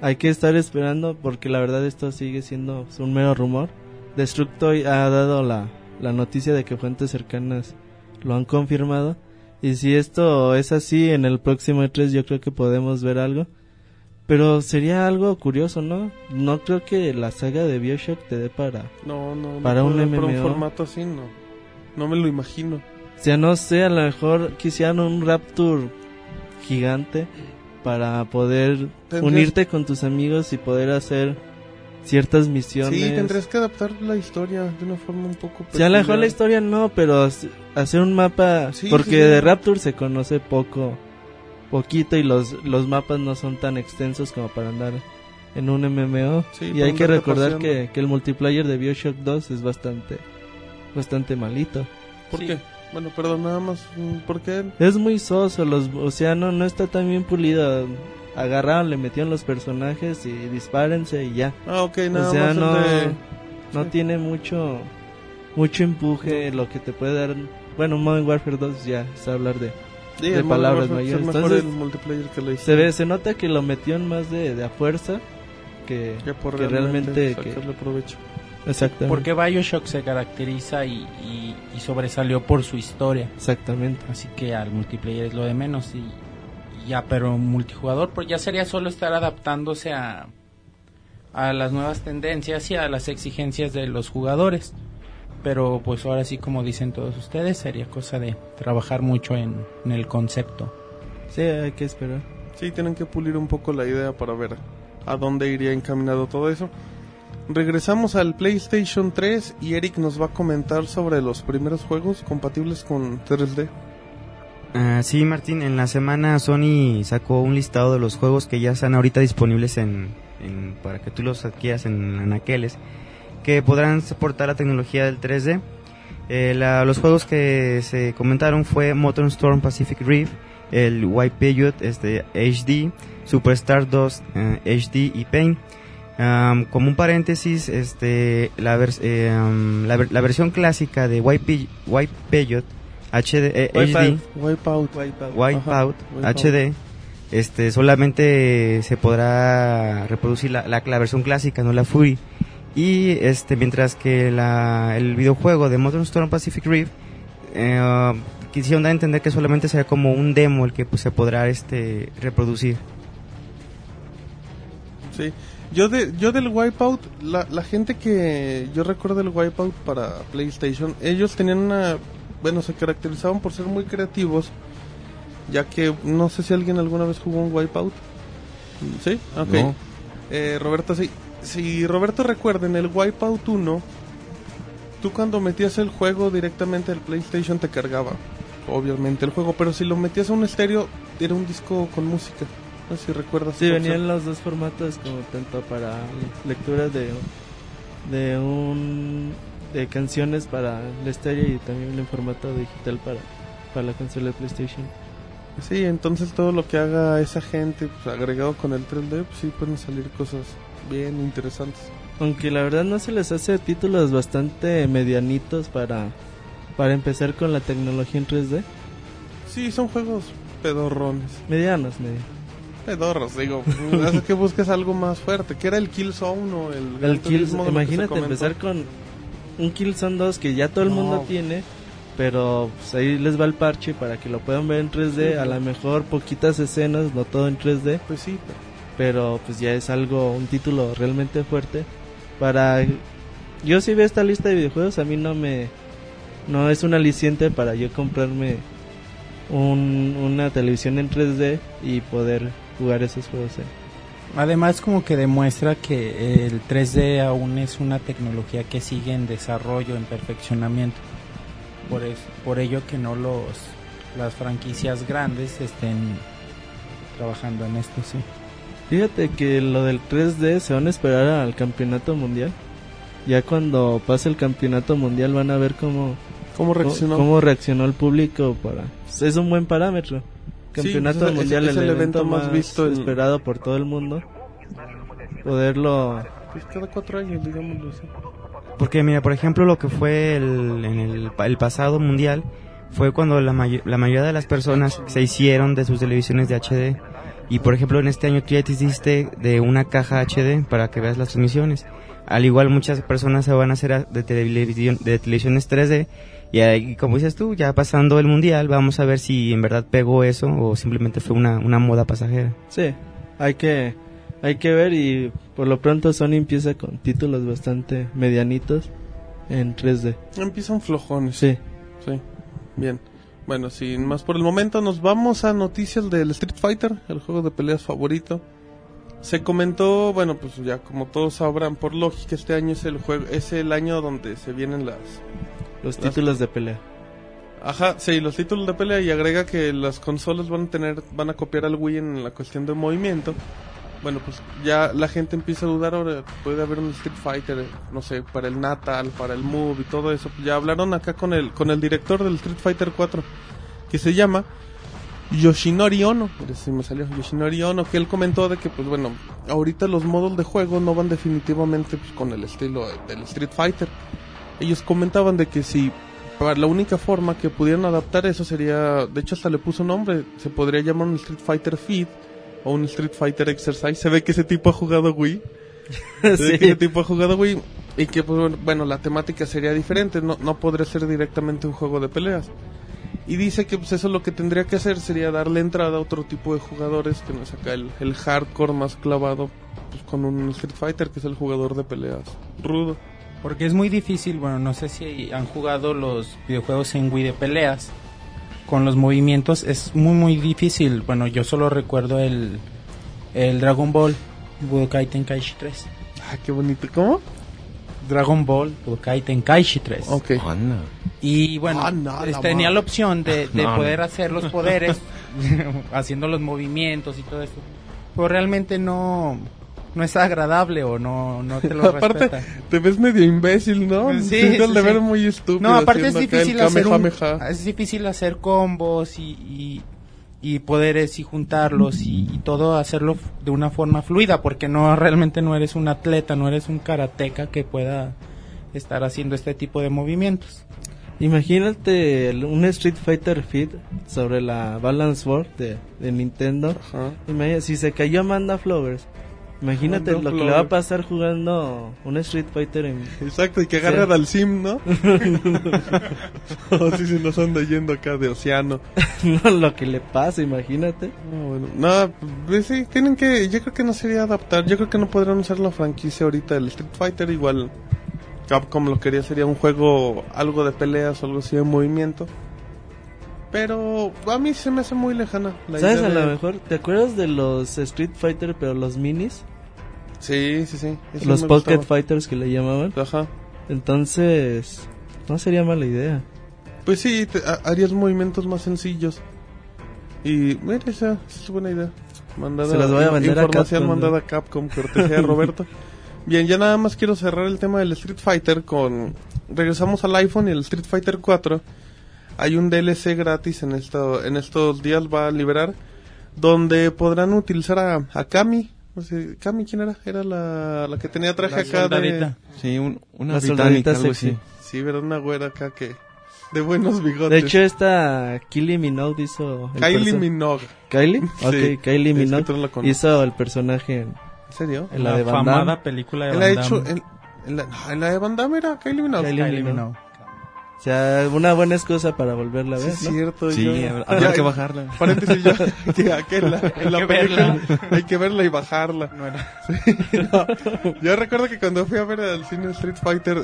Hay que estar esperando porque la verdad esto sigue siendo un mero rumor. Destructoid ha dado la, la noticia de que fuentes cercanas lo han confirmado. Y si esto es así, en el próximo E3 yo creo que podemos ver algo. Pero sería algo curioso, ¿no? No creo que la saga de Bioshock te dé para... No, no, no Para un Para un MMO. formato así, no. No me lo imagino. O sea, no sé, a lo mejor quisieran un Rapture gigante para poder Tendrías- unirte con tus amigos y poder hacer ciertas misiones. Sí, tendrías que adaptar la historia de una forma un poco. Sí, a lo mejor la historia no, pero hac- hacer un mapa... Sí, porque sí, sí. de Rapture se conoce poco, poquito y los, los mapas no son tan extensos como para andar en un MMO. Sí, y hay que recordar que, que el multiplayer de Bioshock 2 es bastante, bastante malito. ¿Por Sí. qué? Bueno, perdón, nada más. mm, ¿Por qué? Es muy soso, los, o sea, no, no está tan bien pulido. Agarraron, le metieron los personajes y dispárense y ya. Ah, ok, nada o sea, más. no, de- no sí. tiene mucho mucho empuje, lo que te puede dar. Bueno, Modern Warfare 2 ya es hablar de. Sí, de palabras mayores. Es mejor Entonces, el multiplayer que la Se ve, se nota que lo metió en más de, de a fuerza que, Que por que realmente. que- sacarle provecho. Exactamente. Porque Bioshock se caracteriza y, y- y sobresalió por su historia. Exactamente. Así que al multiplayer es lo de menos. Y, y ya, pero multijugador, pues ya sería solo estar adaptándose a, a las nuevas tendencias y a las exigencias de los jugadores. Pero pues ahora sí, como dicen todos ustedes, sería cosa de trabajar mucho en, en el concepto. Sí, hay que esperar. Sí, tienen que pulir un poco la idea para ver a dónde iría encaminado todo eso. Regresamos al PlayStation 3 y Eric nos va a comentar sobre los primeros juegos compatibles con 3D. Ah, sí, Martín, en la semana Sony sacó un listado de los juegos que ya están ahorita disponibles para que tú los adquieras en anaqueles, que podrán soportar la tecnología del 3D. Eh, los juegos que se comentaron fue Motor Storm Pacific Rift, el White este, HD, Superstar 2 eh, HD y Pain. Am, como un paréntesis, este, la, vers- eh, la, ver- la versión clásica de White, White Period HD, eh, HD Wipeout. Wipeout. Wipeout Wipeout. HD este solamente se podrá reproducir la, la, la versión clásica no la Fury y este mientras que la, el videojuego de Modern Storm Pacific Rift eh, quisieron dar a entender que solamente será como un demo el que pues, se podrá este reproducir Sí. Yo, de, yo del Wipeout, la, la gente que yo recuerdo del Wipeout para PlayStation, ellos tenían una. Bueno, se caracterizaban por ser muy creativos. Ya que no sé si alguien alguna vez jugó un Wipeout. ¿Sí? Ok. No. Eh, Roberto, sí. Si Roberto recuerda, en el Wipeout 1, tú cuando metías el juego directamente al PlayStation te cargaba, obviamente, el juego. Pero si lo metías a un estéreo, era un disco con música. No sé si recuerdas. Sí, venían los dos formatos como tanto para lectura de de un de canciones para el estéreo y también en formato digital para para la consola de PlayStation. Sí, entonces todo lo que haga esa gente pues, agregado con el 3D, pues sí pueden salir cosas bien interesantes. Aunque la verdad no se les hace títulos bastante medianitos para para empezar con la tecnología en 3D. Sí, son juegos pedorrones. Medianos, medianos. Pedorros, digo. [LAUGHS] es que buscas algo más fuerte. que era el Killzone o el El Kill, imagínate empezar con un Killzone 2 que ya todo el No. mundo tiene, pero pues, ahí les va el parche para que lo puedan ver en 3D, a lo mejor poquitas escenas, no todo en 3D, Pues sí, pero pues ya es algo, un título realmente fuerte. Para yo si veo esta lista de videojuegos, a mí no me no es un aliciente para yo comprarme un, una televisión en 3D y poder jugar esos juegos. en- Además como que demuestra que el 3D aún es una tecnología que sigue en desarrollo, en perfeccionamiento. Por eso, por ello que no los las franquicias grandes estén trabajando en esto, sí. Fíjate que lo del 3D se van a esperar al campeonato mundial. Ya cuando pase el campeonato mundial van a ver cómo, ¿Cómo reaccionó? cómo reaccionó el público para pues, es un buen parámetro. Sí, Campeonato pues, es- mundial es el, el evento, evento más más visto en- esperado por todo el mundo. Poderlo Pues cada cuatro años, digámoslo así. Porque mira, por ejemplo, lo que fue el, en el, el pasado mundial fue cuando la, may- la mayoría de las personas se hicieron de sus televisiones de HD. Y por ejemplo, en este año tú ya te hiciste de una caja HD para que veas las transmisiones. Al igual muchas personas se van a hacer de, televisión, de televisiones 3D. Y ahí, como dices tú, ya pasando el mundial, vamos a ver si en verdad pegó eso o simplemente fue una, una moda pasajera. Sí, hay que hay que ver y por lo pronto Sony empieza con títulos bastante medianitos en 3D. Empiezan flojones. Sí. Sí, bien. Bueno, sin más por el momento, nos vamos a noticias del Street Fighter, el juego de peleas favorito. Se comentó, bueno, pues ya como todos sabrán, por lógica, este año es el juego, es el año donde se vienen las, Los Las- títulos de pelea. Ajá, sí, los títulos de pelea y agrega que las consolas van a tener, van a copiar al Wii en la cuestión de movimiento. Bueno, pues ya la gente empieza a dudar ahora, puede haber un Street Fighter, no sé, para el Natal, para el Move y todo eso. Ya hablaron acá con el, con el director del Street Fighter 4, que se llama Yoshinori Ono, sí me salió Yoshinori Ono, que él comentó de que, pues bueno, ahorita los modos de juego no van definitivamente pues, con el estilo del Street Fighter. Ellos comentaban de que si para la única forma que pudieran adaptar eso sería, de hecho hasta le puso nombre, se podría llamar un Street Fighter Feed o un Street Fighter Exercise. Se ve que ese tipo ha jugado Wii. [LAUGHS] Se ve que ese tipo ha jugado Wii y que pues bueno, la temática sería diferente, no, no podría ser directamente un juego de peleas. Y dice que pues eso lo que tendría que hacer sería darle entrada a otro tipo de jugadores que no es acá el, el hardcore más clavado pues, con un Street Fighter que es el jugador de peleas rudo. Porque es muy difícil, bueno, no sé si han jugado los videojuegos en Wii de peleas. Con los movimientos es muy muy difícil. Bueno, yo solo recuerdo el, el Dragon Ball Budokai Tenkaichi 3. Ah, qué bonito. ¿Cómo? Dragon Ball Budokai Tenkaichi 3. Ok. Anda. Y bueno, Ah, no, tenía la opción de, de No, poder no. hacer los poderes [LAUGHS] haciendo los movimientos y todo eso. Pero realmente no no es agradable o no, no te lo Aparte, respeta. te ves medio imbécil, ¿no? Sí, sí, sí. ver muy estúpido. No, aparte es difícil hacer un- Kamehameha. es difícil hacer combos y, y, y poderes y juntarlos y, y todo hacerlo de una forma fluida porque no realmente no eres un atleta, no eres un karateca que pueda estar haciendo este tipo de movimientos. Imagínate un Street Fighter Fit sobre la Balance Board de, de Nintendo. Ajá. Imagina- si se cayó Amanda Flowers, imagínate lo que le va a pasar jugando un Street Fighter en... Exacto, y que agarran al sim, ¿no? o si se nos anda yendo acá de océano. [LAUGHS] lo que le pasa, imagínate. No, bueno, no, pues sí, tienen que, yo creo que no sería adaptar, yo creo que no podrían usar la franquicia ahorita del Street Fighter igual. Capcom lo quería sería un juego, algo de peleas o algo así de movimiento. Pero a mí se me hace muy lejana. La ¿Sabes? idea A de- lo mejor, ¿te acuerdas de los Street Fighter pero los minis? Sí, sí, sí. esos los Pocket. Fighters que le llamaban. Ajá. Entonces, no sería mala idea. Pues sí, te- ha- harías movimientos más sencillos. Y mira, esa es buena idea. Mandada, Se las voy a vender a información Capcom, mandada a Capcom, cortesía de [LAUGHS] Roberto. Bien, ya nada más quiero cerrar el tema del Street Fighter con... Regresamos al iPhone y el Street Fighter 4. Hay un DLC gratis en, esto, en estos días, va a liberar, donde podrán utilizar a, a Kami. No sé, ¿Kami quién era? Era la, la que tenía traje La acá de... soldadita. Sí, un- una La británica, algo sexy. así. Sí, era una güera acá que... De buenos bigotes. De hecho, esta Kylie Minogue hizo... el Kylie perso- Minogue. ¿Kylie? [LAUGHS] Sí, Ok, Kylie es que Minogue la hizo el personaje en, ¿En serio? en la, de Van Damme. película de Él Van ha Damme. hecho... En, en la, en la de Van Damme era Kylie Minogue. Kylie Kylie Minogue. Minogue. O sea, una buena excusa para volverla a Sí, ver, es ¿no? cierto. Sí, yo- habrá- que bajarla. Paréntesis, yo, que, que [LAUGHS] en la, en la que película verla. hay que verla y bajarla. No era- [LAUGHS] Sí, no. Yo recuerdo que cuando fui a ver al cine Street Fighter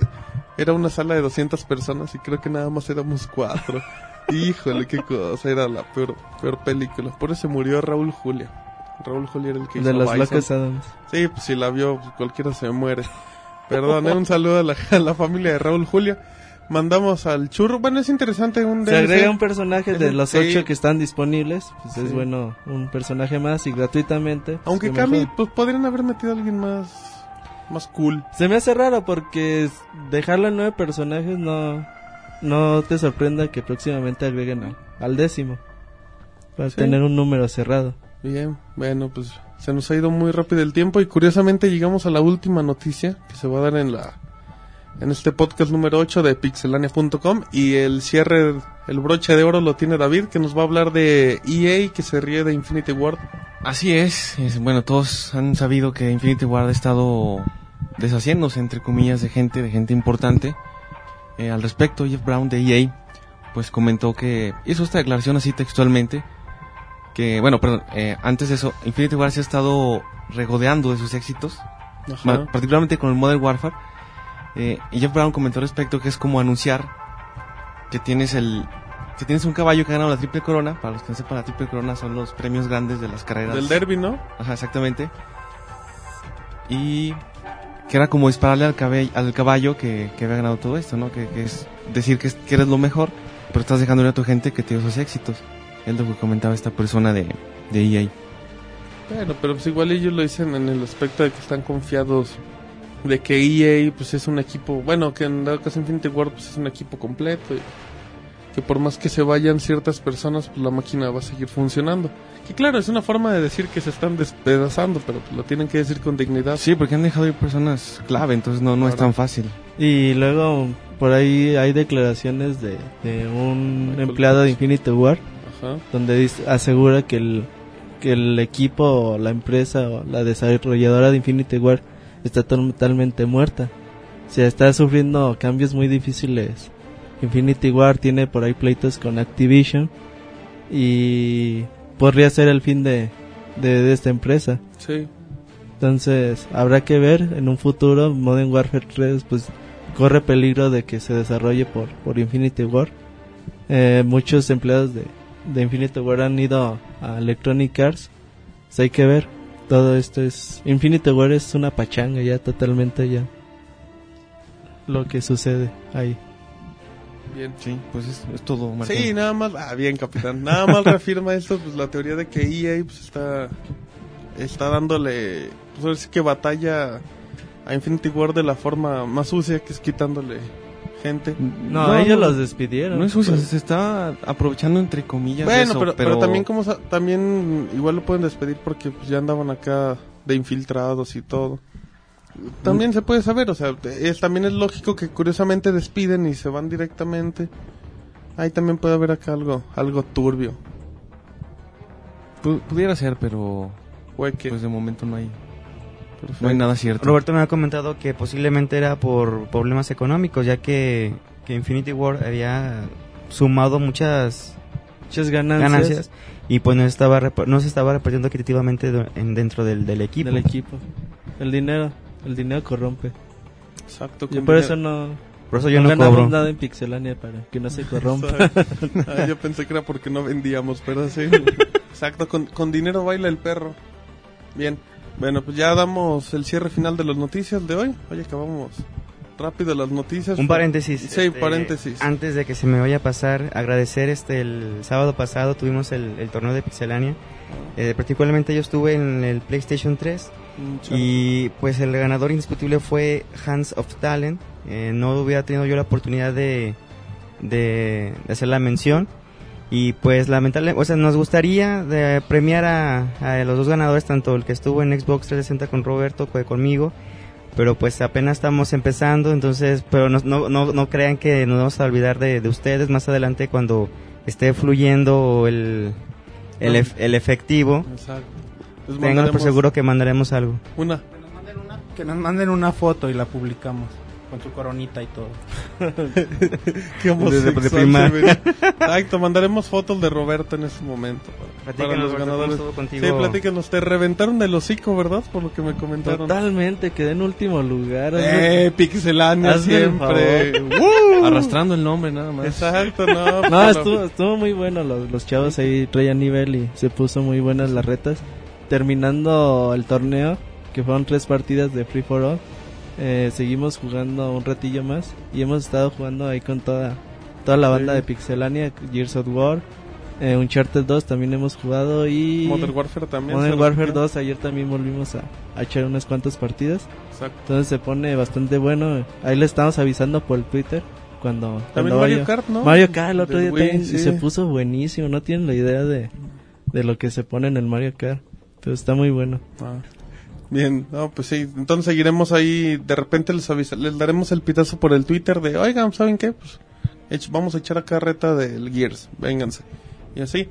era una sala de 200 personas y creo que nada más éramos cuatro. [LAUGHS] Híjole, qué cosa, era la peor, peor película. Por eso murió Raúl Julia. Raúl Julia era el que De hizo los Bison. locos Adams. Sí, pues si la vio, pues, cualquiera se muere. Perdón, un saludo a la, a la familia de Raúl Julia. Mandamos al churro. Bueno, es interesante un Se agrega un personaje de los sí. ocho que están disponibles. Pues es bueno un personaje más y gratuitamente. pues, Aunque Cami, mejor. pues podrían haber metido a alguien más, más cool. Se me hace raro porque dejarlo en nueve personajes no, no te sorprenda que próximamente agreguen al, al décimo. Para Sí. tener un número cerrado. Bien, bueno, pues se nos ha ido muy rápido el tiempo y curiosamente llegamos a la última noticia que se va a dar en la en este podcast número 8 de pixelania.com y el cierre, el broche de oro lo tiene David que nos va a hablar de EA que se ríe de Infinity Ward. Así es, es- bueno, todos han sabido que Infinity Ward ha estado deshaciéndose, entre comillas, de gente, de gente importante. Eh, al respecto, Jeff Brown de EA, pues comentó que hizo esta declaración así textualmente, que, bueno, perdón, eh, antes de eso, Infinity Ward se ha estado regodeando de sus éxitos, ma- particularmente con el Modern Warfare. Eh, y Jeff Brown comentó respecto que es como anunciar que tienes el que tienes un caballo que ha ganado la triple corona. Para los que no sepan, la triple corona son los premios grandes de las carreras. Del derby, ¿no? Ajá, exactamente. Y que era como dispararle al, cabe- al caballo que, que había ganado todo esto, ¿no? Que, que es decir que, es- que eres lo mejor, pero estás dejando ir a tu gente que te dio esos éxitos. Es lo que comentaba esta persona de, de EA. Bueno, pero pues igual ellos lo dicen en el aspecto de que están confiados de que EA pues es un equipo, bueno, que en dado caso Infinity Ward pues es un equipo completo y que por más que se vayan ciertas personas pues la máquina va a seguir funcionando. Que claro, es una forma de decir que se están despedazando, pero pues, lo tienen que decir con dignidad. Sí, porque han dejado ir personas clave, entonces no, no es tan fácil. Y luego por ahí hay declaraciones de, de un Michael empleado de. Infinity War Ajá. donde dice- asegura que el, que el equipo o la empresa o la desarrolladora de Infinity War está totalmente muerta. O sea, está sufriendo cambios muy difíciles. Infinity War tiene por ahí pleitos con Activision y podría ser el fin de, de, de esta empresa. Sí. Entonces, habrá que ver en un futuro Modern Warfare 3 pues corre peligro de que se desarrolle por, por Infinity War. Eh, muchos empleados de, de Infinity War han ido a Electronic Arts. Pues hay que ver. Todo esto es Infinity War es una pachanga ya totalmente ya lo que sucede ahí. Bien. Sí, pues es, es todo, Martín. Sí, nada más, ah, bien capitán, nada más [LAUGHS] reafirma esto, pues la teoría de que EA pues está, está dándole pues ahora sí que batalla a Infinity War de la forma más sucia, que es quitándole gente. No, No, ellos no. los despidieron. No es sucio, se está aprovechando entre comillas de Bueno, eso, pero, pero también como sa- también igual lo pueden despedir porque pues, ya andaban acá de infiltrados y todo. También se puede saber, o sea, es, también es lógico que curiosamente despiden y se van directamente. Ahí también puede haber acá algo, algo turbio. Pu- pudiera ser, pero pues de momento no hay, perfecto. no hay nada cierto. Roberto me ha comentado que posiblemente era por problemas económicos, ya que, que Infinity War había sumado muchas Muchas ganancias, ganancias y pues no estaba no se estaba repartiendo equitativamente dentro del, del equipo. del equipo. El dinero, el dinero corrompe. Exacto. Yo con por dinero. eso no, Por eso yo no no, ganamos cobro. nada en Pixelania para que no se corrompa. [LAUGHS] Ah, yo pensé que era porque no vendíamos, pero sí. [LAUGHS] Exacto, con, con dinero baila el perro. Bien, bueno, pues ya damos el cierre final de las noticias de hoy. Oye, acabamos rápido las noticias. Un paréntesis. Sí, este, paréntesis. Antes de que se me vaya a pasar, agradecer este el sábado pasado tuvimos el, el torneo de Pixelania. Eh, particularmente yo estuve en el PlayStation 3 Mm, y pues el ganador indiscutible fue Hands of Talent. Eh, no hubiera tenido yo la oportunidad de, de, de hacer la mención. Y pues lamentablemente, o sea, nos gustaría de premiar a, a los dos ganadores, tanto el que estuvo en Xbox 360 con Roberto, que conmigo, pero pues apenas estamos empezando, entonces, pero no, no, no, no crean que nos vamos a olvidar de, de ustedes más adelante cuando esté fluyendo el, el, ef- el efectivo. Exacto. Pues Tengan por seguro que mandaremos algo. Una. Que nos manden una foto y la publicamos. Con su coronita y todo. [LAUGHS] Qué homosexual de. Exacto, [LAUGHS] mandaremos fotos de Roberto en ese momento. Para, los Roberto, ¿cómo ganadores. contigo? Sí, platícanos. Te reventaron el hocico, ¿verdad? Por lo que me comentaron. Totalmente, quedé en último lugar. Eh, Pixelania Hazme el siempre. Arrastrando el nombre nada más. Exacto, no. [LAUGHS] No, estuvo, estuvo muy bueno. Los, los chavos ahí traían nivel y se puso muy buenas las retas. Terminando el torneo, que fueron tres partidas de Free for All, eh, seguimos jugando un ratillo más y hemos estado jugando ahí con toda, toda la banda Sí. de Pixelania, Gears of War, eh, Uncharted 2 también hemos jugado y Modern Warfare también. Modern Warfare repitió. 2 ayer también volvimos a, a echar unas cuantas partidas. Exacto. Entonces se pone bastante bueno. Ahí le estamos avisando por el Twitter cuando, También cuando Mario vaya. Kart, ¿no? Mario Kart el otro día Wii, también, y se puso buenísimo. No tienen la idea de, de lo que se pone en el Mario Kart. Pero está muy bueno. Ah. Bien, no, pues sí, entonces seguiremos ahí, de repente les avisa, les daremos el pitazo por el Twitter de, oigan, ¿saben qué? Pues vamos a echar acá reta del Gears, vénganse. Y así,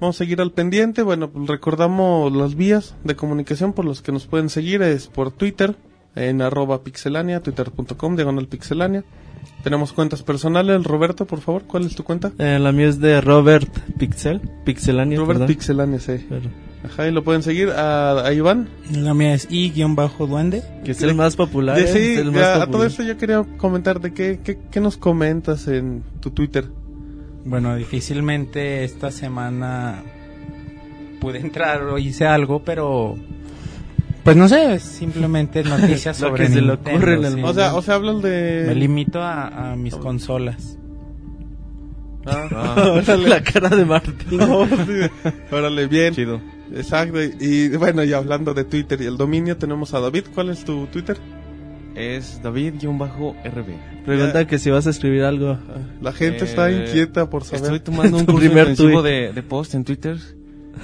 vamos a seguir al pendiente, bueno, pues recordamos las vías de comunicación por los que nos pueden seguir, es por Twitter, en arroba pixelania, twitter.com, diagonal pixelania. Tenemos cuentas personales, Roberto, por favor, ¿cuál es tu cuenta? Eh, la mía es de Robert Pixel. Pixelania, Robert perdón. Pixelania, sí. Pero- Ajá, y lo pueden seguir a, a Iván. La mía es i-duende. que es el más popular. De- ¿eh? sí, Es el más ya, a popular. todo esto yo quería comentar de qué, qué, qué nos comentas en tu Twitter. Bueno, difícilmente esta semana pude entrar o hice algo, pero pues no sé, simplemente [LAUGHS] noticias Lo sobre que se le ocurre en el sí. O sea, o sea, hablan me de... limito a, a mis consolas. Ah, [LAUGHS] órale. la cara de Martín. [LAUGHS] No, sí. Órale, bien. Chido. Exacto. Y bueno, y hablando de Twitter y el dominio, tenemos a David. ¿Cuál es tu Twitter? Es David-RB. Pregunta que si vas a escribir algo. La gente está Eh, inquieta por saber. Estoy tomando un [LAUGHS] Tu curso primer de, de post en Twitter.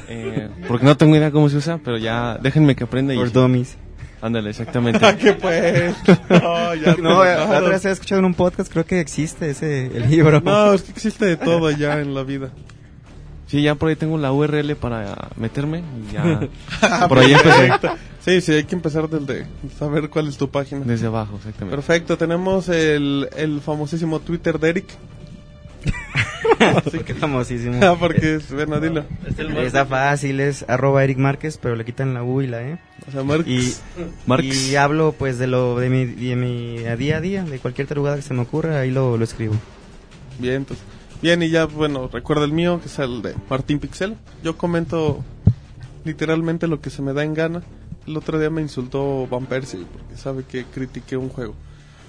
eh, porque [LAUGHS] no tengo idea cómo se usa, pero ya déjenme que aprenda y... Por dummies. Ándale, exactamente. [LAUGHS] Ah, ¿Qué pues? No, ya No, la otra vez he escuchado en un podcast, creo que existe ese el libro. No, es que existe de todo ya en la vida. Sí, ya por ahí tengo la URL para meterme y ya... [LAUGHS] por ahí empecé. Sí, sí, hay que empezar desde saber cuál es tu página. Desde abajo, exactamente. Perfecto, tenemos el, el famosísimo Twitter de Eric. [LAUGHS] Sí, qué famosísimo. Ah, porque es, bueno, dilo. Está fácil, es arroba Eric Márquez, pero le quitan la U y la E. O sea, Marx. Y, Marx. y hablo pues de lo de mi, de mi a día a día, de cualquier tarugada que se me ocurra, ahí lo, lo escribo. Bien, entonces. Bien, y ya, bueno, recuerda el mío, que es el de Martín Pixel. Yo comento literalmente lo que se me da en gana. El otro día me insultó Van Persie porque sabe que critiqué un juego.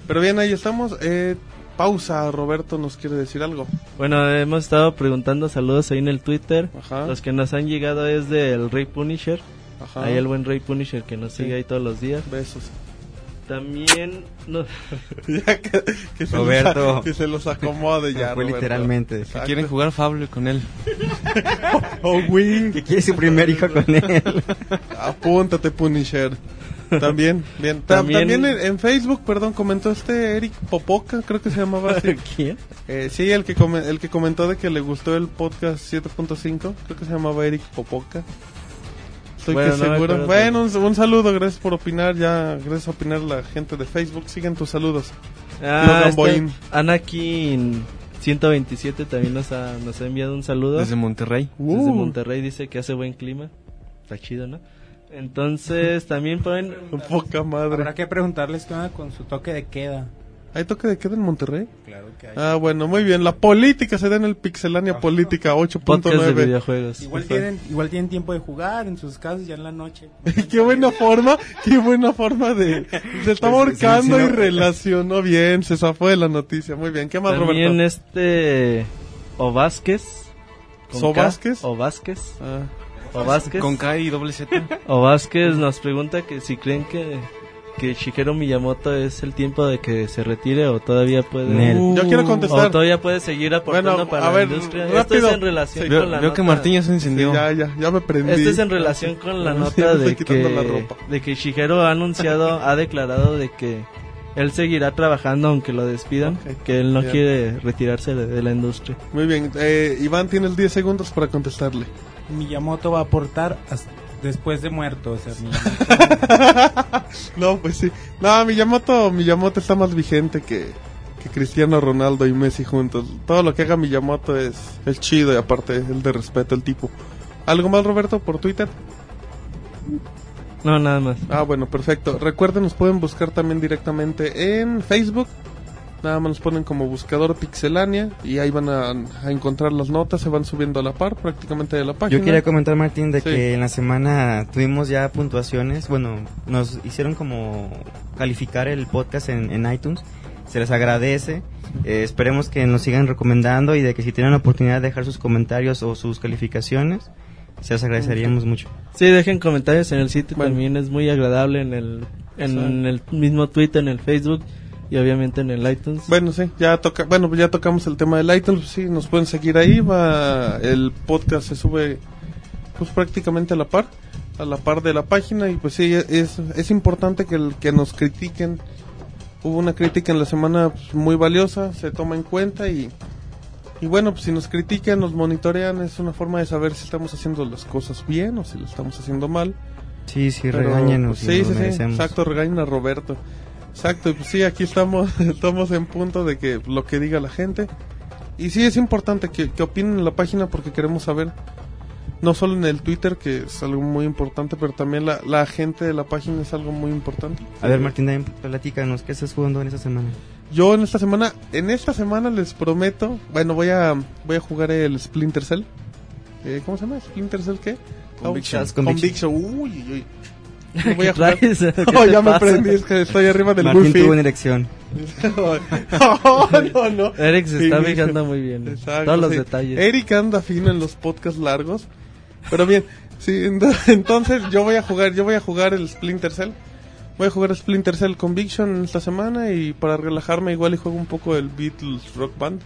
Pero bien, ahí estamos. Eh, pausa, Roberto nos quiere decir algo. Bueno, hemos estado preguntando saludos ahí en el Twitter. Ajá. Los que nos han llegado es del Rey Punisher. Ajá. Ahí el buen Rey Punisher que nos Sí. sigue ahí todos los días. Besos. También nos, [LAUGHS] Ya que, que se Roberto. Los, que se los acomode ya. Fue Roberto. literalmente. Exacto. Quieren jugar Fable con él. [LAUGHS] Oh, wing. Que quiere su primer hijo con él. Apúntate, Punisher. También, bien. Ta- También- También, en, en Facebook, perdón, comentó este Eric Popoca, creo que se llamaba así. [LAUGHS] ¿Quién? Eh, sí, el que, come- el que comentó de que le gustó el podcast 7.5, creo que se llamaba Eric Popoca. Estoy Bueno, que no me seguro. bueno, un, un saludo, gracias por opinar, ya, gracias a opinar la gente de Facebook. Siguen tus saludos. Ah, Logan este. Anakin 127 también nos ha, nos ha enviado un saludo. Desde Monterrey. Desde Uh. Monterrey dice que hace buen clima. Está chido, ¿no? Entonces también pueden... [LAUGHS] Poca madre. Habrá que preguntarles qué onda con su toque de queda. ¿Hay toque de queda en Monterrey? Claro que hay. Ah, bueno, muy bien. La política se da en el Pixelania Política Podcast de 8.9. videojuegos. igual tienen, igual tienen tiempo de jugar en sus casas ya en la noche. [LAUGHS] qué buena forma, qué buena forma de... Se estaba Pues, sí, ahorcando sí, y relacionó bien, se zafó de la noticia. Muy bien, ¿qué más, También Roberto? este... O Vázquez. con ¿So K, Vázquez? O Vázquez. Ah, O Vázquez. Con K y doble Z. O Vázquez nos pregunta que si creen que, que Shigeru Miyamoto es el tiempo de que se retire o todavía puede... Nel. Yo quiero O contestar. todavía puede seguir aportando Bueno, para a la ver, industria. rápido. Esto es en relación Sí. Veo, con la veo que nota- Martín ya se sí, encendió. ya, ya, ya me prendí. Esto es en relación con la [LAUGHS] Sí, nota de estoy quitando la que, ropa. de que Shigeru ha anunciado, ha declarado de que él seguirá trabajando aunque lo despidan, Ok, que él no bien. quiere retirarse de, de la industria. Muy bien, eh, Iván tienes 10 segundos para contestarle. Miyamoto va a aportar hasta después de muerto. O sea, Miyamoto- [LAUGHS] No, pues sí. No, Miyamoto, Miyamoto está más vigente que, que Cristiano Ronaldo y Messi juntos. Todo lo que haga Miyamoto es, es chido y aparte el de respeto el tipo. ¿Algo más, Roberto, por Twitter? No, nada más. Ah, bueno, perfecto. Recuerden, nos pueden buscar también directamente en Facebook. Nada más nos ponen como buscador Pixelania y ahí van a, a encontrar las notas, se van subiendo a la par prácticamente de la página. Yo quería comentar, Martín, de Sí. que en la semana tuvimos ya puntuaciones. Bueno, nos hicieron como calificar el podcast en, en iTunes. Se les agradece. Eh, esperemos que nos sigan recomendando y de que si tienen la oportunidad de dejar sus comentarios o sus calificaciones, se los agradeceríamos mucho. Sí, dejen comentarios en el sitio, Bueno. también es muy agradable en el, en el mismo Twitter, en el Facebook y obviamente en el iTunes. Bueno, sí, ya toca, bueno, pues ya tocamos el tema del iTunes, pues sí, nos pueden seguir ahí, va, el podcast se sube pues prácticamente a la par, a la par de la página y pues sí, es, es importante que, el- que nos critiquen, hubo una crítica en la semana pues, muy valiosa, se toma en cuenta y, y bueno, pues si nos critican, nos monitorean, es una forma de saber si estamos haciendo las cosas bien o si lo estamos haciendo mal. Sí, sí, Pero, regáñenos. pues, sí, sí, sí, exacto, regañen a Roberto. Exacto, y pues sí, aquí estamos, [LAUGHS] estamos en punto de que lo que diga la gente. Y sí, es importante que, que opinen en la página porque queremos saber, no solo en el Twitter, que es algo muy importante, pero también la, la gente de la página es algo muy importante. A ver, Martín, también platícanos, ¿qué estás jugando en esta semana? Yo en esta semana, en esta semana les prometo, bueno, voy a, voy a jugar el Splinter Cell. Eh, ¿Cómo se llama? ¿Splinter Cell qué? Conviction. Oh, Conviction. Uy, uy, voy a ¿Qué jugar. [LAUGHS] Oh, ya me prendí, es que estoy arriba del Martín wifi. tuvo una erección. [LAUGHS] no, no, no. Eric se está Sí, fijando muy bien. Exacto, Todos los sí. detalles. Eric anda fino en los podcasts largos. Pero bien, sí, ento- [LAUGHS] entonces yo voy a jugar, yo voy a jugar el Splinter Cell. Voy a jugar Splinter Cell Conviction esta semana y para relajarme igual y juego un poco el Beatles Rock Band.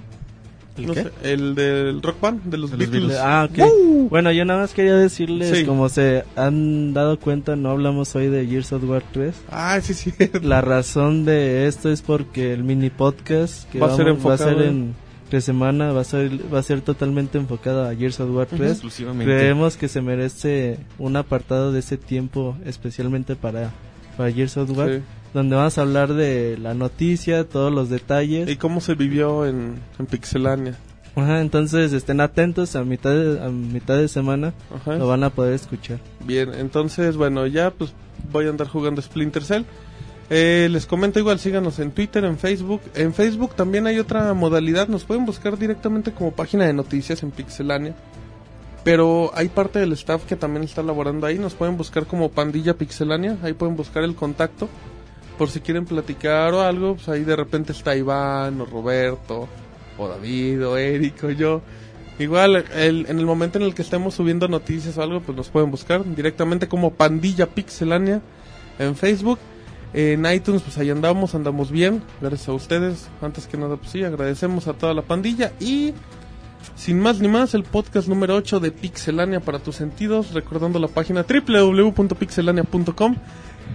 ¿El No qué? sé, el del Rock Band, de los De los Beatles. Ah, ok. Bueno, yo nada más quería decirles, Sí. como se han dado cuenta, no hablamos hoy de Gears of War 3. Ah, sí, sí. [LAUGHS] La razón de esto es porque el mini podcast que Va a ser vamos- va a ser en tres semanas va a ser va a ser totalmente enfocado a Gears of War 3. Exclusivamente. Creemos que se merece un apartado de ese tiempo especialmente para para Gears of War, Sí. Donde vamos a hablar de la noticia, todos los detalles. ¿Y cómo se vivió en, en Pixelania? Ajá, entonces estén atentos a mitad de, a mitad de semana Ajá. lo van a poder escuchar. Bien, entonces, bueno, ya pues voy a andar jugando Splinter Cell. Eh, les comento igual, síganos en Twitter, en Facebook. En Facebook también hay otra modalidad, nos pueden buscar directamente como página de noticias en Pixelania. Pero hay parte del staff que también está laborando ahí, nos pueden buscar como Pandilla Pixelania, ahí pueden buscar el contacto. Por si quieren platicar o algo, pues ahí de repente está Iván o Roberto o David o Eric o yo. Igual, el- en el momento en el que estemos subiendo noticias o algo, pues nos pueden buscar directamente como Pandilla Pixelania en Facebook. En iTunes, pues ahí andamos, andamos bien. Gracias a ustedes. Antes que nada, pues sí, agradecemos a toda la pandilla. Y sin más ni más, el podcast número 8 de Pixelania para tus sentidos. Recordando la página www.pixelania.com.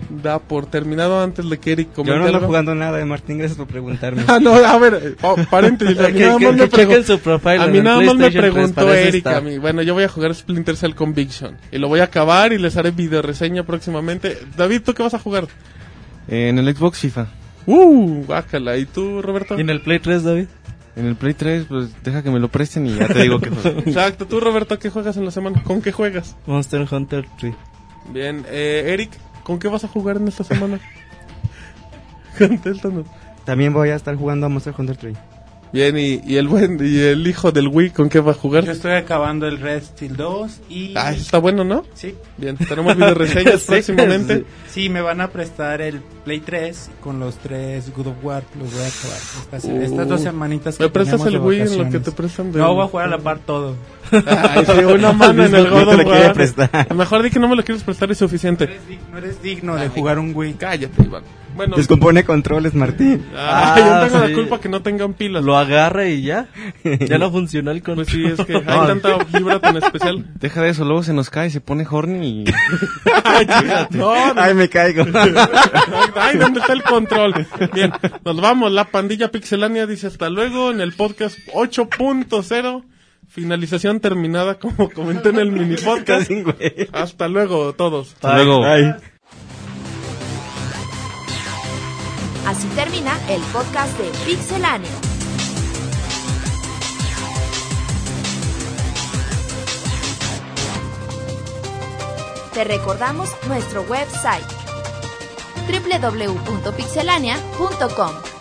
Da por terminado antes de que Eric Yo comente no ando algo. jugando nada, eh, Martín, gracias por preguntarme. [LAUGHS] Ah, no, a ver, oh, paréntesis. A [LAUGHS] mí Que- nada más me que chequen pregun- su profile a mí nada más me PlayStation 3, preguntó Eric a mí. Bueno, yo voy a jugar Splinter Cell Conviction. Y lo voy a acabar y les haré video reseña próximamente. David, ¿tú qué vas a jugar? Eh, en el Xbox FIFA. Uh, bácala. ¿Y tú, Roberto? ¿Y en el Play 3, David? En el Play 3, pues deja que me lo presten y ya te digo que. [LAUGHS] Exacto. ¿Tú, Roberto, qué juegas en la semana? ¿Con qué juegas? Monster Hunter 3. Bien. Eh, Eric, ¿con qué vas a jugar en esta semana? [LAUGHS] También voy a estar jugando a Monster Hunter 3. Bien, y, y el buen, y el hijo del Wii, ¿con qué va a jugar? Yo estoy acabando el Red Steel 2 y... Ah, está bueno, ¿no? Sí, Bien, tenemos video [LAUGHS] reseñas próximamente. sí, me van a prestar el Play 3 con los tres God of War. Los voy a acabar estas, Uh. estas dos semanitas que ¿Me prestas el Wii en lo que te prestan de No, voy a jugar a la par todo. Ay, sí, una mano en [LAUGHS] el No God of lo War. prestar. Mejor di que no me lo quieres prestar es No suficiente. eres, dig- no eres digno de jugar un Wii. Cállate, Iván. Bueno, Descompone controles, Martín. ah, Ah, yo tengo sí. la culpa que no tengan pilas. Lo agarra y ya. [LAUGHS] Ya no funciona el control. Pues sí, es que hay [LAUGHS] tanta vibra tan especial. Deja de eso, luego se nos cae, se pone horny y... [LAUGHS] Ay, no, no. Ay, me caigo. Ay, ¿dónde está el control? Bien, nos vamos. La pandilla Pixelania dice hasta luego en el podcast 8.0. Finalización terminada, como comenté en el mini podcast. Hasta luego, todos. Hasta luego. Así termina el podcast de Pixelania. Te recordamos nuestro website www.pixelania.com